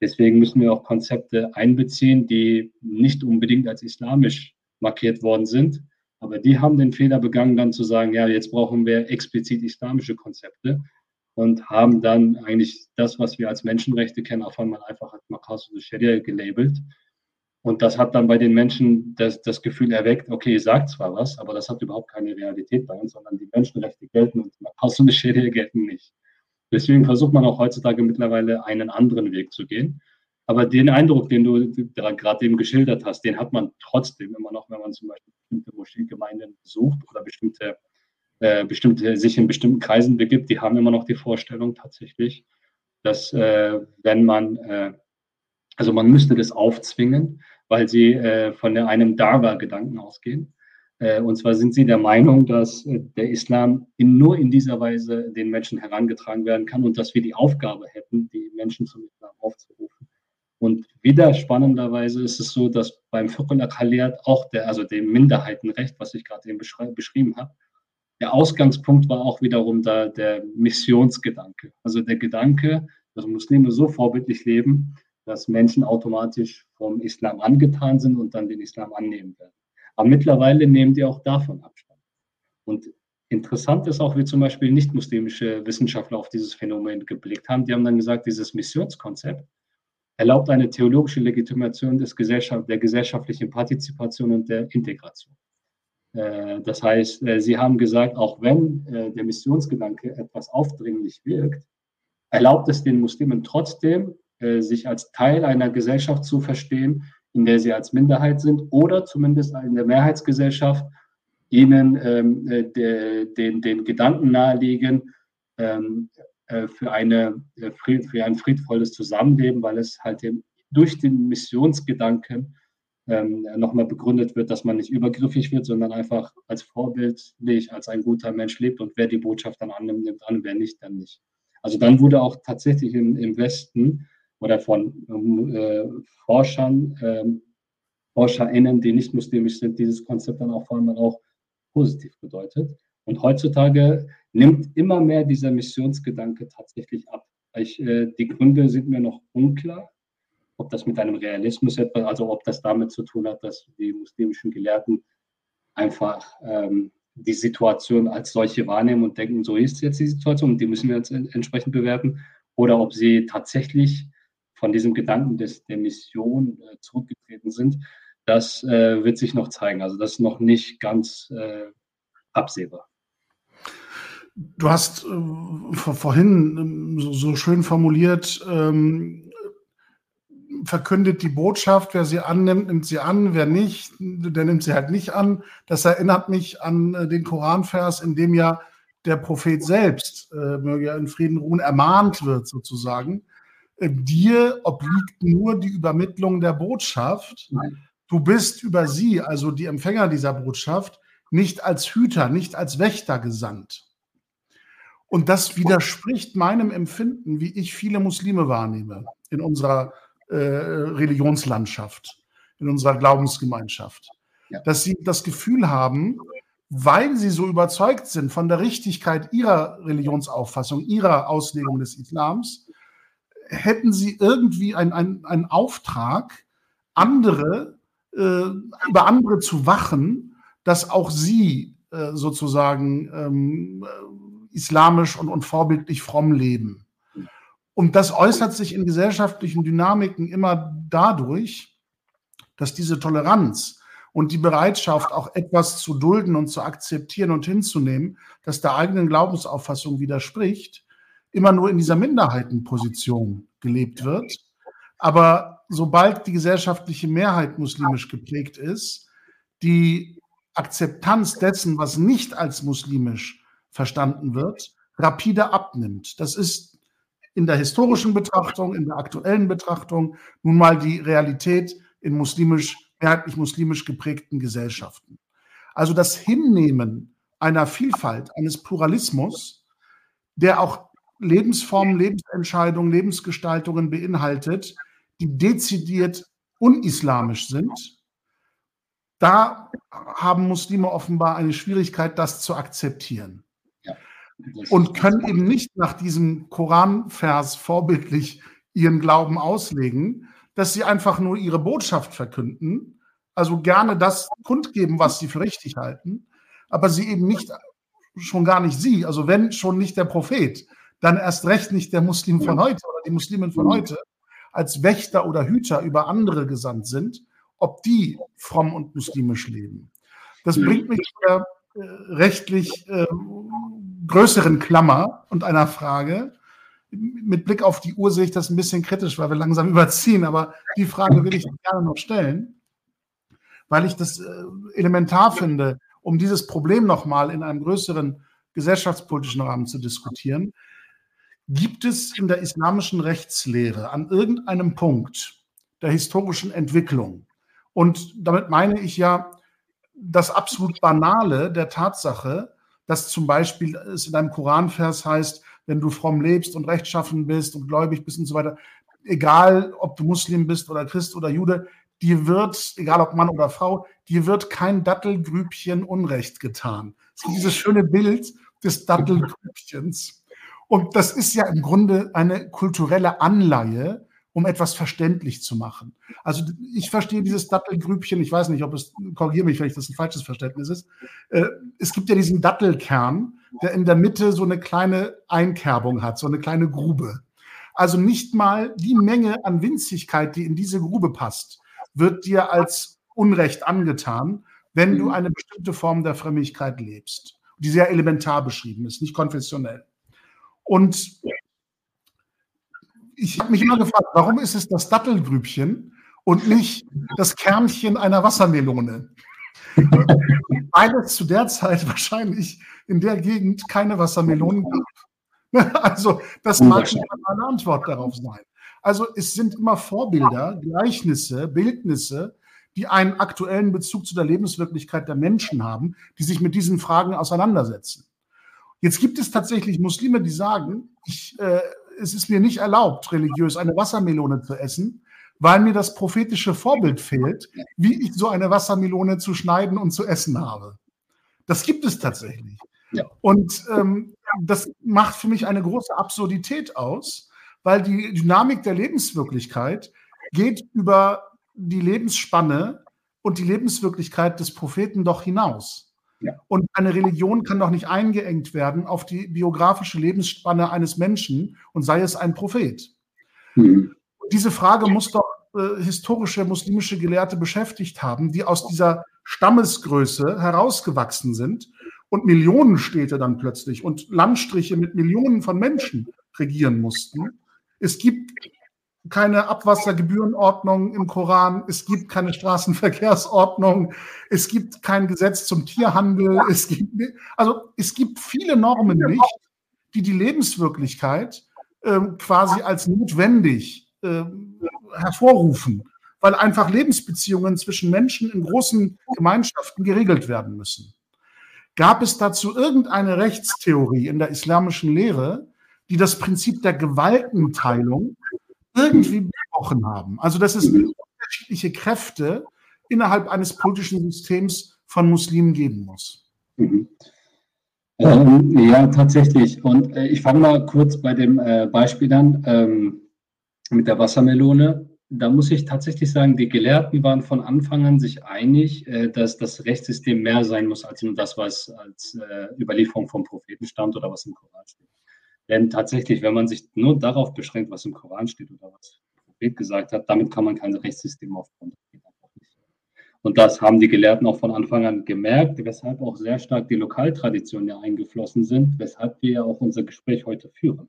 Deswegen müssen wir auch Konzepte einbeziehen, die nicht unbedingt als islamisch markiert worden sind. Aber die haben den Fehler begangen, dann zu sagen, ja, jetzt brauchen wir explizit islamische Konzepte und haben dann eigentlich das, was wir als Menschenrechte kennen, auf einmal einfach als Makasus Sharia gelabelt und das hat dann bei den Menschen das, das Gefühl erweckt, okay, ihr sagt zwar was, aber das hat überhaupt keine Realität bei uns, sondern die Menschenrechte gelten und die Schädige gelten nicht. Deswegen versucht man auch heutzutage mittlerweile einen anderen Weg zu gehen. Aber den Eindruck, den du gerade eben geschildert hast, den hat man trotzdem immer noch, wenn man zum Beispiel bestimmte Moscheegemeinden besucht oder bestimmte, äh, bestimmte sich in bestimmten Kreisen begibt, die haben immer noch die Vorstellung tatsächlich, dass äh, wenn man äh, also man müsste das aufzwingen, weil sie äh, von einem Dawa-Gedanken ausgehen. Äh, und zwar sind sie der Meinung, dass äh, der Islam in, nur in dieser Weise den Menschen herangetragen werden kann und dass wir die Aufgabe hätten, die Menschen zum Islam aufzurufen. Und wieder spannenderweise ist es so, dass beim Fiqh al auch der, also dem Minderheitenrecht, was ich gerade eben beschrieben habe, der Ausgangspunkt war auch wiederum da der Missionsgedanke. Also der Gedanke, dass Muslime so vorbildlich leben, dass Menschen automatisch vom Islam angetan sind und dann den Islam annehmen werden. Aber mittlerweile nehmen die auch davon Abstand. Und interessant ist auch, wie zum Beispiel nicht-muslimische Wissenschaftler auf dieses Phänomen geblickt haben. Die haben dann gesagt, dieses Missionskonzept erlaubt eine theologische Legitimation des Gesellschaft, der gesellschaftlichen Partizipation und der Integration. Äh, das heißt, äh, sie haben gesagt, auch wenn äh, der Missionsgedanke etwas aufdringlich wirkt, erlaubt es den Muslimen trotzdem, sich als Teil einer Gesellschaft zu verstehen, in der sie als Minderheit sind oder zumindest in der Mehrheitsgesellschaft ihnen ähm, de, den, den Gedanken nahelegen ähm, für, eine, für ein friedvolles Zusammenleben, weil es halt eben durch den Missionsgedanken ähm, nochmal begründet wird, dass man nicht übergriffig wird, sondern einfach als vorbildlich, als ein guter Mensch lebt und wer die Botschaft dann annimmt, nimmt an, wer nicht, dann nicht. Also dann wurde auch tatsächlich im, im Westen oder von äh, Forschern, äh, ForscherInnen, die nicht muslimisch sind, dieses Konzept dann auch vor allem auch positiv bedeutet. Und heutzutage nimmt immer mehr dieser Missionsgedanke tatsächlich ab. Ich, äh, die Gründe sind mir noch unklar, ob das mit einem Realismus etwas, also ob das damit zu tun hat, dass die muslimischen Gelehrten einfach ähm, die Situation als solche wahrnehmen und denken, so ist jetzt die Situation und die müssen wir jetzt entsprechend bewerten, oder ob sie tatsächlich von diesem Gedanken des, der Mission äh, zurückgetreten sind, das äh, wird sich noch zeigen. Also das ist noch nicht ganz äh, absehbar. Du hast äh, vorhin ähm, so, so, schön formuliert, ähm, verkündet die Botschaft, wer sie annimmt, nimmt sie an, wer nicht, der nimmt sie halt nicht an. Das erinnert mich an äh, den Koranvers, in dem ja der Prophet selbst, äh, möge er in Frieden ruhen, ermahnt wird sozusagen. Dir obliegt nur die Übermittlung der Botschaft. Du bist über sie, also die Empfänger dieser Botschaft, nicht als Hüter, nicht als Wächter gesandt. Und das widerspricht meinem Empfinden, wie ich viele Muslime wahrnehme in unserer äh, Religionslandschaft, in unserer Glaubensgemeinschaft. Dass sie das Gefühl haben, weil sie so überzeugt sind von der Richtigkeit ihrer Religionsauffassung, ihrer Auslegung des Islams, hätten sie irgendwie einen ein Auftrag, andere, äh, über andere zu wachen, dass auch sie äh, sozusagen ähm, islamisch und, und vorbildlich fromm leben. Und das äußert sich in gesellschaftlichen Dynamiken immer dadurch, dass diese Toleranz und die Bereitschaft, auch etwas zu dulden und zu akzeptieren und hinzunehmen, das der eigenen Glaubensauffassung widerspricht, immer nur in dieser Minderheitenposition gelebt wird. Aber sobald die gesellschaftliche Mehrheit muslimisch geprägt ist, die Akzeptanz dessen, was nicht als muslimisch verstanden wird, rapide abnimmt. Das ist in der historischen Betrachtung, in der aktuellen Betrachtung nun mal die Realität in muslimisch, mehrheitlich muslimisch geprägten Gesellschaften. Also das Hinnehmen einer Vielfalt, eines Pluralismus, der auch Lebensformen, Lebensentscheidungen, Lebensgestaltungen beinhaltet, die dezidiert unislamisch sind, da haben Muslime offenbar eine Schwierigkeit, das zu akzeptieren. Und können eben nicht nach diesem Koranvers vorbildlich ihren Glauben auslegen, dass sie einfach nur ihre Botschaft verkünden, also gerne das kundgeben, was sie für richtig halten, aber sie eben nicht, schon gar nicht sie, also wenn schon nicht der Prophet, dann erst recht nicht der Muslim von heute oder die Muslimen von heute, als Wächter oder Hüter über andere gesandt sind, ob die fromm und muslimisch leben. Das bringt mich zu der äh, rechtlich äh, größeren Klammer und einer Frage. Mit Blick auf die Uhr sehe ich das ein bisschen kritisch, weil wir langsam überziehen, aber die Frage will ich gerne noch stellen, weil ich das äh, elementar finde, um dieses Problem nochmal in einem größeren gesellschaftspolitischen Rahmen zu diskutieren. Gibt es in der islamischen Rechtslehre an irgendeinem Punkt der historischen Entwicklung, und damit meine ich ja das absolut Banale der Tatsache, dass zum Beispiel es in einem Koranvers heißt, wenn du fromm lebst und rechtschaffen bist und gläubig bist und so weiter, egal ob du Muslim bist oder Christ oder Jude, dir wird, egal ob Mann oder Frau, dir wird kein Dattelgrübchen Unrecht getan. Es ist dieses schöne Bild des Dattelgrübchens. Und das ist ja im Grunde eine kulturelle Anleihe, um etwas verständlich zu machen. Also ich verstehe dieses Dattelgrübchen, ich weiß nicht, ob es, korrigiere mich, wenn ich das ein falsches Verständnis ist. Äh, es gibt ja diesen Dattelkern, der in der Mitte so eine kleine Einkerbung hat, so eine kleine Grube. Also nicht mal die Menge an Winzigkeit, die in diese Grube passt, wird dir als Unrecht angetan, wenn du mhm. eine bestimmte Form der Frömmigkeit lebst, die sehr elementar beschrieben ist, nicht konfessionell. Und ich habe mich immer gefragt, warum ist es das Dattelgrübchen und nicht das Kernchen einer Wassermelone? Weil es zu der Zeit wahrscheinlich in der Gegend keine Wassermelonen gab. Also das mag eine Antwort darauf sein. Also es sind immer Vorbilder, Gleichnisse, Bildnisse, die einen aktuellen Bezug zu der Lebenswirklichkeit der Menschen haben, die sich mit diesen Fragen auseinandersetzen. Jetzt gibt es tatsächlich Muslime, die sagen, ich, äh, es ist mir nicht erlaubt, religiös eine Wassermelone zu essen, weil mir das prophetische Vorbild fehlt, wie ich so eine Wassermelone zu schneiden und zu essen habe. Das gibt es tatsächlich. Ja. Und ähm, das macht für mich eine große Absurdität aus, weil die Dynamik der Lebenswirklichkeit geht über die Lebensspanne und die Lebenswirklichkeit des Propheten doch hinaus. Ja. Und eine Religion kann doch nicht eingeengt werden auf die biografische Lebensspanne eines Menschen und sei es ein Prophet. Mhm. Diese Frage muss doch äh, historische muslimische Gelehrte beschäftigt haben, die aus dieser Stammesgröße herausgewachsen sind und Millionenstädte dann plötzlich und Landstriche mit Millionen von Menschen regieren mussten. Es gibt keine Abwassergebührenordnung im Koran, es gibt keine Straßenverkehrsordnung, es gibt kein Gesetz zum Tierhandel, es gibt, also es gibt viele Normen nicht, die die Lebenswirklichkeit äh, quasi als notwendig äh, hervorrufen, weil einfach Lebensbeziehungen zwischen Menschen in großen Gemeinschaften geregelt werden müssen. Gab es dazu irgendeine Rechtstheorie in der islamischen Lehre, die das Prinzip der Gewaltenteilung irgendwie gebrochen haben. Also dass es unterschiedliche Kräfte innerhalb eines politischen Systems von Muslimen geben muss. Mhm. Ähm, ja, tatsächlich. Und äh, ich fange mal kurz bei dem äh, Beispiel an ähm, mit der Wassermelone. Da muss ich tatsächlich sagen, die Gelehrten waren von Anfang an sich einig, äh, dass das Rechtssystem mehr sein muss als nur das, was als äh, Überlieferung vom Propheten stammt oder was im Koran steht. Denn tatsächlich, wenn man sich nur darauf beschränkt, was im Koran steht oder was der Prophet gesagt hat, damit kann man kein Rechtssystem aufbauen. Und das haben die Gelehrten auch von Anfang an gemerkt, weshalb auch sehr stark die Lokaltraditionen ja eingeflossen sind, weshalb wir ja auch unser Gespräch heute führen.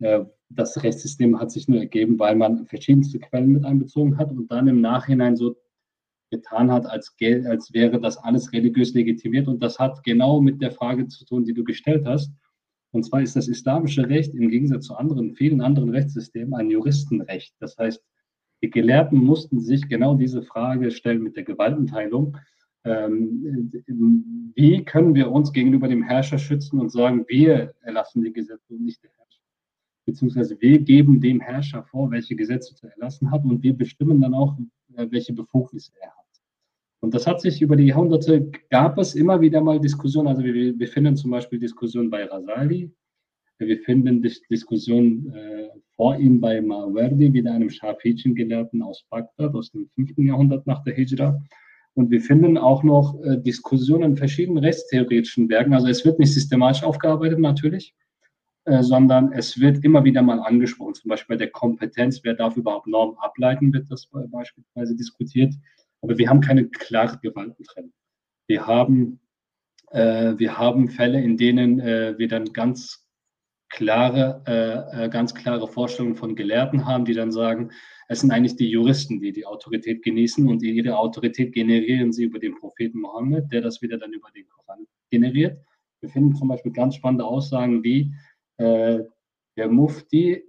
Äh, das Rechtssystem hat sich nur ergeben, weil man verschiedenste Quellen mit einbezogen hat und dann im Nachhinein so getan hat, als, als wäre das alles religiös legitimiert. Und das hat genau mit der Frage zu tun, die du gestellt hast. Und zwar ist das islamische Recht im Gegensatz zu anderen, vielen anderen Rechtssystemen ein Juristenrecht. Das heißt, die Gelehrten mussten sich genau diese Frage stellen mit der Gewaltenteilung. Ähm, wie können wir uns gegenüber dem Herrscher schützen und sagen, wir erlassen die Gesetze und nicht der Herrscher? Beziehungsweise wir geben dem Herrscher vor, welche Gesetze zu erlassen hat und wir bestimmen dann auch, äh, welche Befugnisse er hat. Und das hat sich über die Jahrhunderte, gab es immer wieder mal Diskussionen. Also wir, wir finden zum Beispiel Diskussionen bei Rasali, wir finden Diskussionen äh, vor ihm bei Mawardi, wieder einem Schafitschen-Gelehrten aus Bagdad aus dem 5. Jahrhundert nach der Hijra. Und wir finden auch noch äh, Diskussionen in verschiedenen rechtstheoretischen Werken. Also es wird nicht systematisch aufgearbeitet natürlich, äh, sondern es wird immer wieder mal angesprochen. Zum Beispiel bei der Kompetenz, wer darf überhaupt Normen ableiten, wird das beispielsweise diskutiert. Aber wir haben keine klare Gewaltentrennung. Wir haben, äh, wir haben Fälle, in denen äh, wir dann ganz klare, äh, äh, ganz klare Vorstellungen von Gelehrten haben, die dann sagen, es sind eigentlich die Juristen, die die Autorität genießen und ihre Autorität generieren sie über den Propheten Mohammed, der das wieder dann über den Koran generiert. Wir finden zum Beispiel ganz spannende Aussagen wie, äh, der Mufti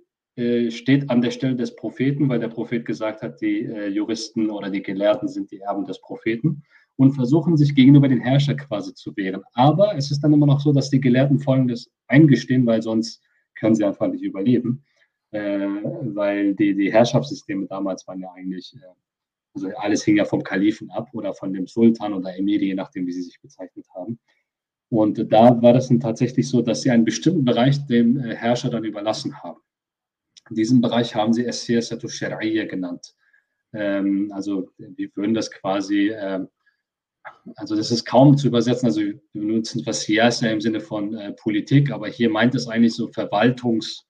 steht an der Stelle des Propheten, weil der Prophet gesagt hat, die äh, Juristen oder die Gelehrten sind die Erben des Propheten und versuchen sich gegenüber den Herrscher quasi zu wehren. Aber es ist dann immer noch so, dass die Gelehrten Folgendes eingestehen, weil sonst können sie einfach nicht überleben, äh, weil die, die Herrschaftssysteme damals waren ja eigentlich, äh, also alles hing ja vom Kalifen ab oder von dem Sultan oder Emir, je nachdem, wie sie sich bezeichnet haben. Und da war das dann tatsächlich so, dass sie einen bestimmten Bereich dem äh, Herrscher dann überlassen haben. Diesen Bereich haben sie Siyasatu Shari'ya genannt. Ähm, also wir würden das quasi, äh, also das ist kaum zu übersetzen, also wir benutzen was Siyasa im Sinne von äh, Politik, aber hier meint es eigentlich so Verwaltungs-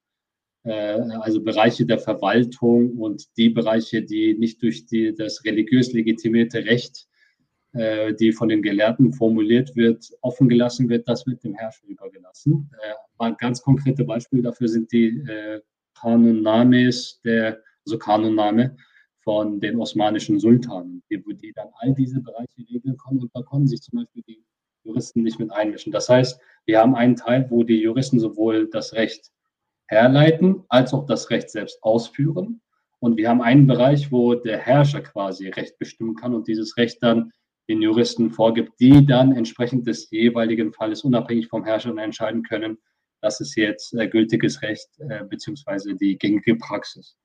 äh, also Bereiche der Verwaltung und die Bereiche, die nicht durch die, das religiös legitimierte Recht, äh, die von den Gelehrten formuliert wird, offen gelassen wird, das wird dem Herrscher übergelassen. Äh, ganz konkrete Beispiele dafür sind die Kanunnames, der, also Kanunname von den osmanischen Sultanen, die, die dann all diese Bereiche regeln konnten und da konnten sich zum Beispiel die Juristen nicht mit einmischen. Das heißt, wir haben einen Teil, wo die Juristen sowohl das Recht herleiten als auch das Recht selbst ausführen. Und wir haben einen Bereich, wo der Herrscher quasi Recht bestimmen kann und dieses Recht dann den Juristen vorgibt, die dann entsprechend des jeweiligen Falles unabhängig vom Herrscher entscheiden können, das ist jetzt äh, gültiges Recht äh, beziehungsweise die gängige Praxis.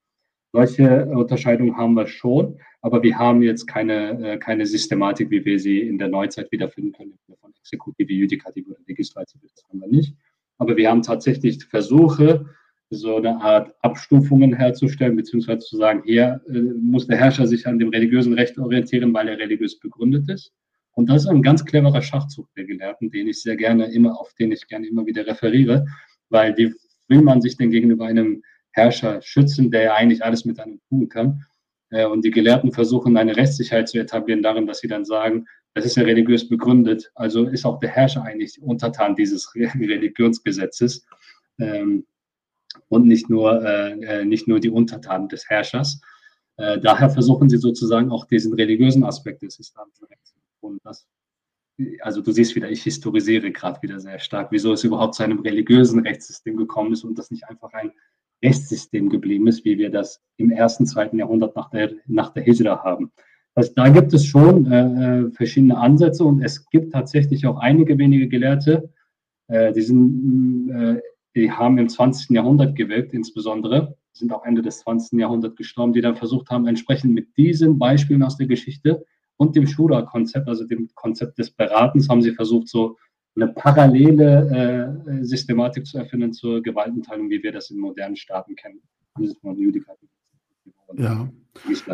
Solche Unterscheidungen haben wir schon, aber wir haben jetzt keine, äh, keine Systematik, wie wir sie in der Neuzeit wiederfinden können, von Exekutive, Judikative oder Legislative, das haben wir nicht. Aber wir haben tatsächlich Versuche, so eine Art Abstufungen herzustellen, beziehungsweise zu sagen, hier muss der Herrscher sich an dem religiösen Recht orientieren, weil er religiös begründet ist. Und das ist ein ganz cleverer Schachzug der Gelehrten, den ich sehr gerne immer, auf den ich gerne immer wieder referiere, weil wie will man sich denn gegenüber einem Herrscher schützen, der ja eigentlich alles mit einem tun kann? Äh, und die Gelehrten versuchen eine Rechtssicherheit zu etablieren darin, dass sie dann sagen, das ist ja religiös begründet. Also ist auch der Herrscher eigentlich untertan dieses Religionsgesetzes ähm, und nicht nur, äh, äh, nicht nur die Untertanen des Herrschers. Daher versuchen sie sozusagen auch diesen religiösen Aspekt des islamischen Rechts. Und das, also du siehst wieder, ich historisiere gerade wieder sehr stark, wieso es überhaupt zu einem religiösen Rechtssystem gekommen ist und das nicht einfach ein Rechtssystem geblieben ist, wie wir das im ersten, zweiten Jahrhundert nach der, nach der Hijra haben. Also da gibt es schon äh, äh, verschiedene Ansätze und es gibt tatsächlich auch einige wenige Gelehrte, äh, die, sind, äh, die haben im 20. Jahrhundert gewirkt, insbesondere, sind auch Ende des 20. Jahrhunderts gestorben, die dann versucht haben, entsprechend mit diesen Beispielen aus der Geschichte und dem Shura-Konzept, also dem Konzept des Beratens, haben sie versucht, so eine parallele äh, Systematik zu erfinden zur Gewaltenteilung, wie wir das in modernen Staaten kennen. Ja,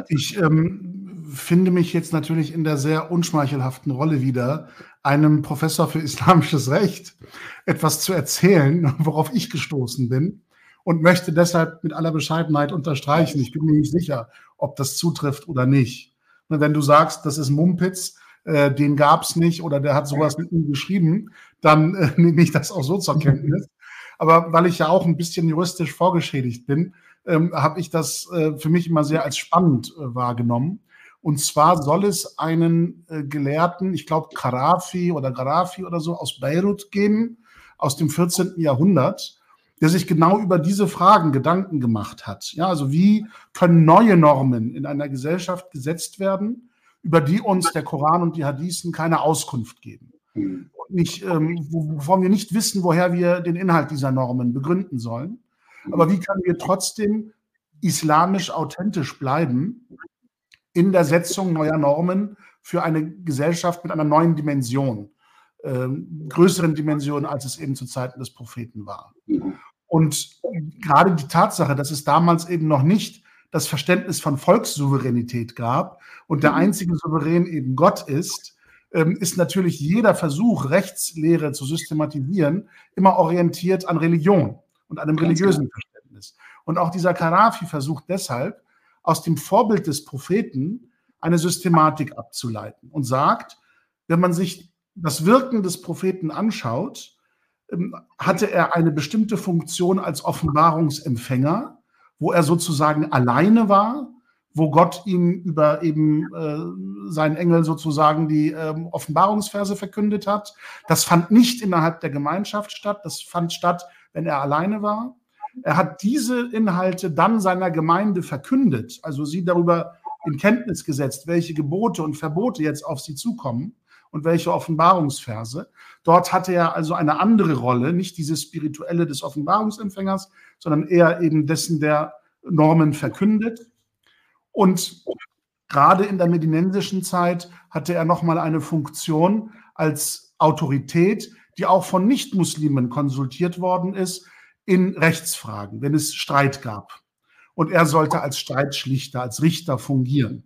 ich ähm, finde mich jetzt natürlich in der sehr unschmeichelhaften Rolle wieder, einem Professor für islamisches Recht etwas zu erzählen, worauf ich gestoßen bin und möchte deshalb mit aller Bescheidenheit unterstreichen. Ich bin mir nicht sicher, ob das zutrifft oder nicht. Wenn du sagst, das ist Mumpitz, äh, den gab es nicht oder der hat sowas mit ihm geschrieben, dann äh, nehme ich das auch so zur Kenntnis. Aber weil ich ja auch ein bisschen juristisch vorgeschädigt bin, ähm, habe ich das äh, für mich immer sehr als spannend äh, wahrgenommen. Und zwar soll es einen äh, Gelehrten, ich glaube Karafi oder Garafi oder so aus Beirut geben, aus dem 14. Jahrhundert, der sich genau über diese Fragen Gedanken gemacht hat. Ja, also wie können neue Normen in einer Gesellschaft gesetzt werden, über die uns der Koran und die Hadithen keine Auskunft geben? Mhm. Nicht, ähm, wovon wir nicht wissen, woher wir den Inhalt dieser Normen begründen sollen. Aber wie können wir trotzdem islamisch authentisch bleiben in der Setzung neuer Normen für eine Gesellschaft mit einer neuen Dimension, äh, größeren Dimension, als es eben zu Zeiten des Propheten war. Und gerade die Tatsache, dass es damals eben noch nicht das Verständnis von Volkssouveränität gab und der einzige Souverän eben Gott ist, ähm, ist natürlich jeder Versuch, Rechtslehre zu systematisieren, immer orientiert an Religion und einem Ganz religiösen klar. Verständnis. Und auch dieser Karafi versucht deshalb, aus dem Vorbild des Propheten eine Systematik abzuleiten und sagt, wenn man sich das Wirken des Propheten anschaut, hatte er eine bestimmte Funktion als Offenbarungsempfänger, wo er sozusagen alleine war, wo Gott ihm über eben äh, seinen Engel sozusagen die ähm, Offenbarungsverse verkündet hat. Das fand nicht innerhalb der Gemeinschaft statt, das fand statt wenn er alleine war. Er hat diese Inhalte dann seiner Gemeinde verkündet, also sie darüber in Kenntnis gesetzt, welche Gebote und Verbote jetzt auf sie zukommen und welche Offenbarungsverse. Dort hatte er also eine andere Rolle, nicht diese spirituelle des Offenbarungsempfängers, sondern eher eben dessen, der Normen verkündet. Und gerade in der medinensischen Zeit hatte er nochmal eine Funktion als Autorität, die auch von Nichtmuslimen konsultiert worden ist in Rechtsfragen, wenn es Streit gab und er sollte als Streitschlichter, als Richter fungieren.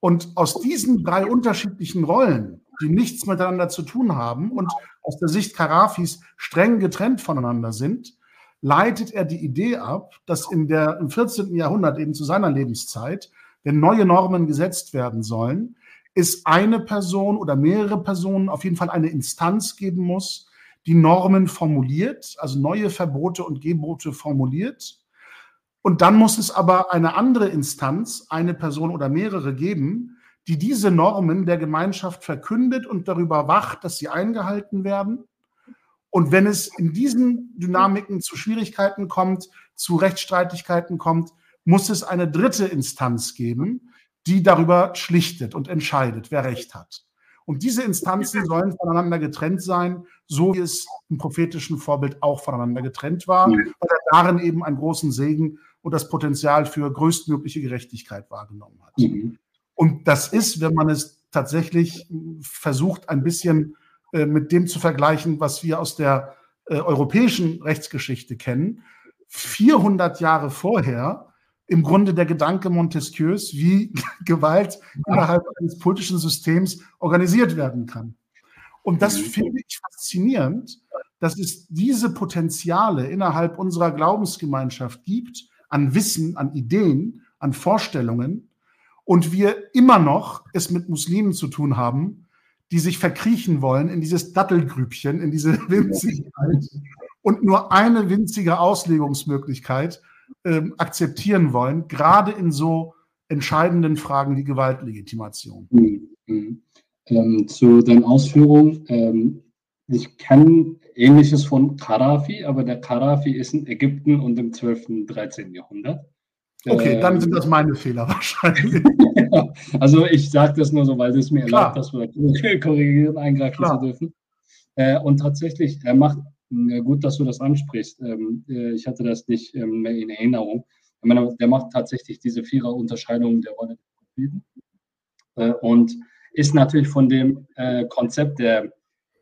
Und aus diesen drei unterschiedlichen Rollen, die nichts miteinander zu tun haben und aus der Sicht Karafis streng getrennt voneinander sind, leitet er die Idee ab, dass in der, im 14. Jahrhundert, eben zu seiner Lebenszeit, wenn neue Normen gesetzt werden sollen, es eine Person oder mehrere Personen, auf jeden Fall eine Instanz geben muss, die Normen formuliert, also neue Verbote und Gebote formuliert. Und dann muss es aber eine andere Instanz, eine Person oder mehrere geben, die diese Normen der Gemeinschaft verkündet und darüber wacht, dass sie eingehalten werden. Und wenn es in diesen Dynamiken zu Schwierigkeiten kommt, zu Rechtsstreitigkeiten kommt, muss es eine dritte Instanz geben, die darüber schlichtet und entscheidet, wer Recht hat. Und diese Instanzen sollen voneinander getrennt sein, so wie es im prophetischen Vorbild auch voneinander getrennt war, weil er darin eben einen großen Segen und das Potenzial für größtmögliche Gerechtigkeit wahrgenommen hat. Mhm. Und das ist, wenn man es tatsächlich versucht, ein bisschen äh, mit dem zu vergleichen, was wir aus der äh, europäischen Rechtsgeschichte kennen. 400 Jahre vorher im Grunde der Gedanke Montesquieus, wie Gewalt innerhalb eines politischen Systems organisiert werden kann. Und das mhm. finde ich faszinierend, dass es diese Potenziale innerhalb unserer Glaubensgemeinschaft gibt, an Wissen, an Ideen, an Vorstellungen, und wir immer noch es mit Muslimen zu tun haben, die sich verkriechen wollen in dieses Dattelgrübchen, in diese Winzigkeit und nur eine winzige Auslegungsmöglichkeit ähm, akzeptieren wollen, gerade in so entscheidenden Fragen wie Gewaltlegitimation. Mhm. Mhm. Ähm, zu den Ausführungen. Ähm, ich kenne Ähnliches von Karafi, aber der Karafi ist in Ägypten und im 12. und 13. Jahrhundert. Okay, dann sind das meine Fehler wahrscheinlich. also ich sage das nur so, weil es mir Klar. erlaubt, das korrigieren, eingreifen Klar. zu dürfen. Äh, und tatsächlich, er macht, äh, gut, dass du das ansprichst, ähm, äh, ich hatte das nicht ähm, mehr in Erinnerung. Ich meine, der macht tatsächlich diese Vierer-Unterscheidung der Rolle der Propheten äh, und ist natürlich von dem äh, Konzept der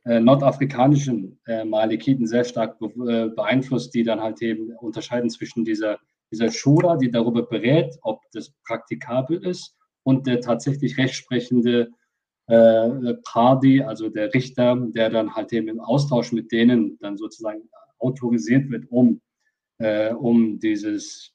äh, nordafrikanischen Malikiten sehr stark beeinflusst, die dann halt eben unterscheiden zwischen dieser dieser Schura, die darüber berät, ob das praktikabel ist und der tatsächlich rechtsprechende äh, also der Richter, der dann halt eben im Austausch mit denen dann sozusagen autorisiert wird, um, äh, um dieses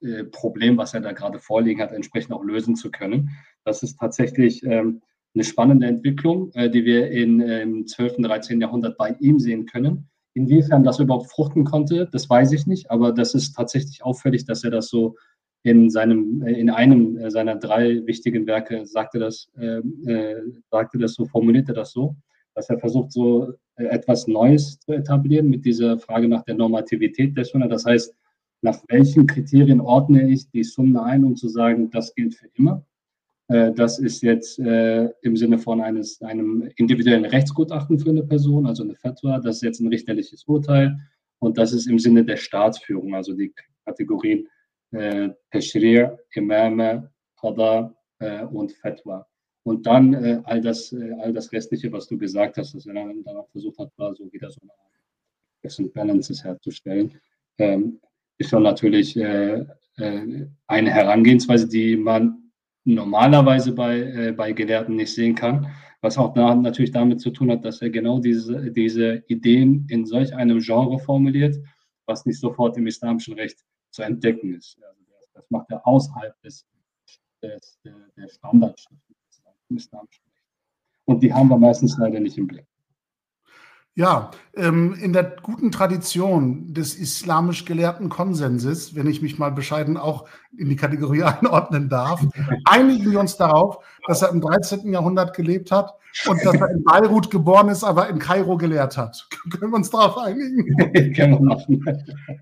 äh, Problem, was er da gerade vorliegen hat, entsprechend auch lösen zu können. Das ist tatsächlich ähm, eine spannende Entwicklung, äh, die wir in, im 12. und 13. Jahrhundert bei ihm sehen können. Inwiefern das überhaupt fruchten konnte, das weiß ich nicht, aber das ist tatsächlich auffällig, dass er das so in seinem, äh, in einem äh, seiner drei wichtigen Werke sagte das, äh, äh, sagte das so, formulierte das so, dass er versucht, so etwas Neues zu etablieren mit dieser Frage nach der Normativität der Sunna. Das heißt, nach welchen Kriterien ordne ich die Sunna ein, um zu sagen, das gilt für immer? Äh, das ist jetzt äh, im Sinne von eines, einem individuellen Rechtsgutachten für eine Person, also eine Fatwa. Das ist jetzt ein richterliches Urteil. Und das ist im Sinne der Staatsführung, also die Kategorien äh, Tashrir, Imame, Qada äh, und Fatwa. Und dann äh, all, das, äh, all das Restliche, was du gesagt hast, dass er dann, auch versucht hat, war so wieder so eine Balances herzustellen, ähm, ist schon natürlich äh, eine Herangehensweise, die man normalerweise bei, äh, bei Gelehrten nicht sehen kann. Was auch da natürlich damit zu tun hat, dass er genau diese, diese Ideen in solch einem Genre formuliert, was nicht sofort im islamischen Recht zu entdecken ist. Also das macht er außerhalb des, des, der Standardschriften im islamischen Recht. Und die haben wir meistens leider nicht im Blick. Ja, ähm, in der guten Tradition des islamisch gelehrten Konsenses, wenn ich mich mal bescheiden auch in die Kategorie einordnen darf, einigen wir uns darauf, dass er im 13. Jahrhundert gelebt hat und dass er in Beirut geboren ist, aber in Kairo gelehrt hat. Können wir uns darauf einigen? Können wir machen.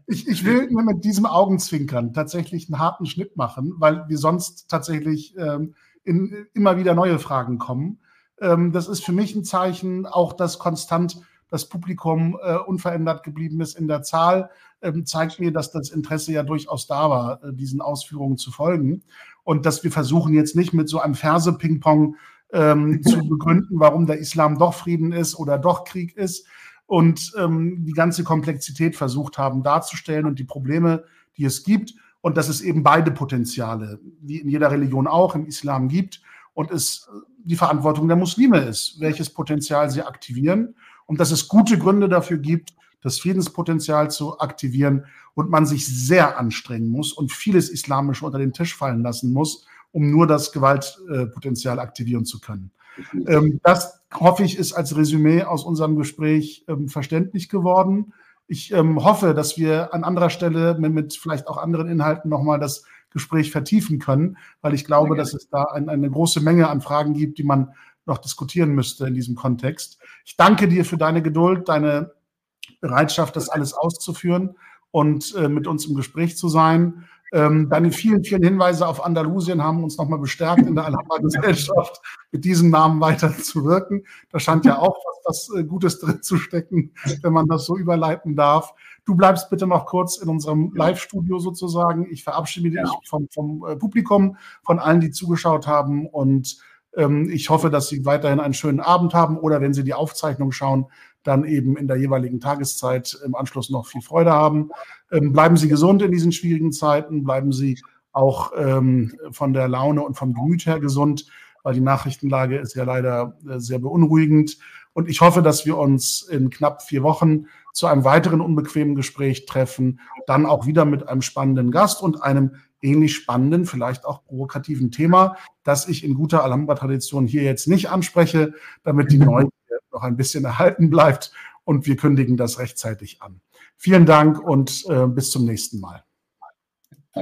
Ich, ich will mir mit diesem Augenzwinkern tatsächlich einen harten Schnitt machen, weil wir sonst tatsächlich ähm, in, immer wieder neue Fragen kommen. Ähm, das ist für mich ein Zeichen, auch dass konstant das Publikum äh, unverändert geblieben ist in der Zahl, ähm, zeigt mir, dass das Interesse ja durchaus da war, äh, diesen Ausführungen zu folgen. Und dass wir versuchen jetzt nicht mit so einem Verse-Ping-Pong ähm, zu begründen, warum der Islam doch Frieden ist oder doch Krieg ist und ähm, die ganze Komplexität versucht haben darzustellen und die Probleme, die es gibt und dass es eben beide Potenziale, wie in jeder Religion auch, im Islam gibt und es die Verantwortung der Muslime ist, welches Potenzial sie aktivieren und dass es gute Gründe dafür gibt, das Friedenspotenzial zu aktivieren und man sich sehr anstrengen muss und vieles Islamische unter den Tisch fallen lassen muss, um nur das Gewaltpotenzial aktivieren zu können. Ähm, das hoffe ich, ist als Resümee aus unserem Gespräch ähm, verständlich geworden. Ich ähm, hoffe, dass wir an anderer Stelle mit, vielleicht auch anderen Inhalten nochmal das Gespräch vertiefen können, weil ich glaube, dass es da ein, eine große Menge an Fragen gibt, die man noch diskutieren müsste in diesem Kontext. Ich danke dir für deine Geduld, deine Bereitschaft, das alles auszuführen und äh, mit uns im Gespräch zu sein. Ähm, deine vielen, vielen Hinweise auf Andalusien haben uns nochmal bestärkt, in der Alhambra-Gesellschaft mit diesem Namen weiter zu wirken. Da scheint ja auch was, was äh, Gutes drin zu stecken, wenn man das so überleiten darf. Du bleibst bitte noch kurz in unserem Live-Studio sozusagen. Ich verabschiede dich vom, vom äh, Publikum, von allen, die zugeschaut haben und ähm, ich hoffe, dass Sie weiterhin einen schönen Abend haben oder wenn Sie die Aufzeichnung schauen, dann eben in der jeweiligen Tageszeit im Anschluss noch viel Freude haben. Ähm, bleiben Sie gesund in diesen schwierigen Zeiten, bleiben Sie auch ähm, von der Laune und vom Gemüt her gesund, weil die Nachrichtenlage ist ja leider äh, sehr beunruhigend. Und ich hoffe, dass wir uns in knapp vier Wochen zu einem weiteren unbequemen Gespräch treffen, dann auch wieder mit einem spannenden Gast und einem ähnlich spannenden, vielleicht auch provokativen Thema, das ich in guter Alhambra-Tradition hier jetzt nicht anspreche, damit die Neugier noch ein bisschen erhalten bleibt und wir kündigen das rechtzeitig an. Vielen Dank und äh, bis zum nächsten Mal.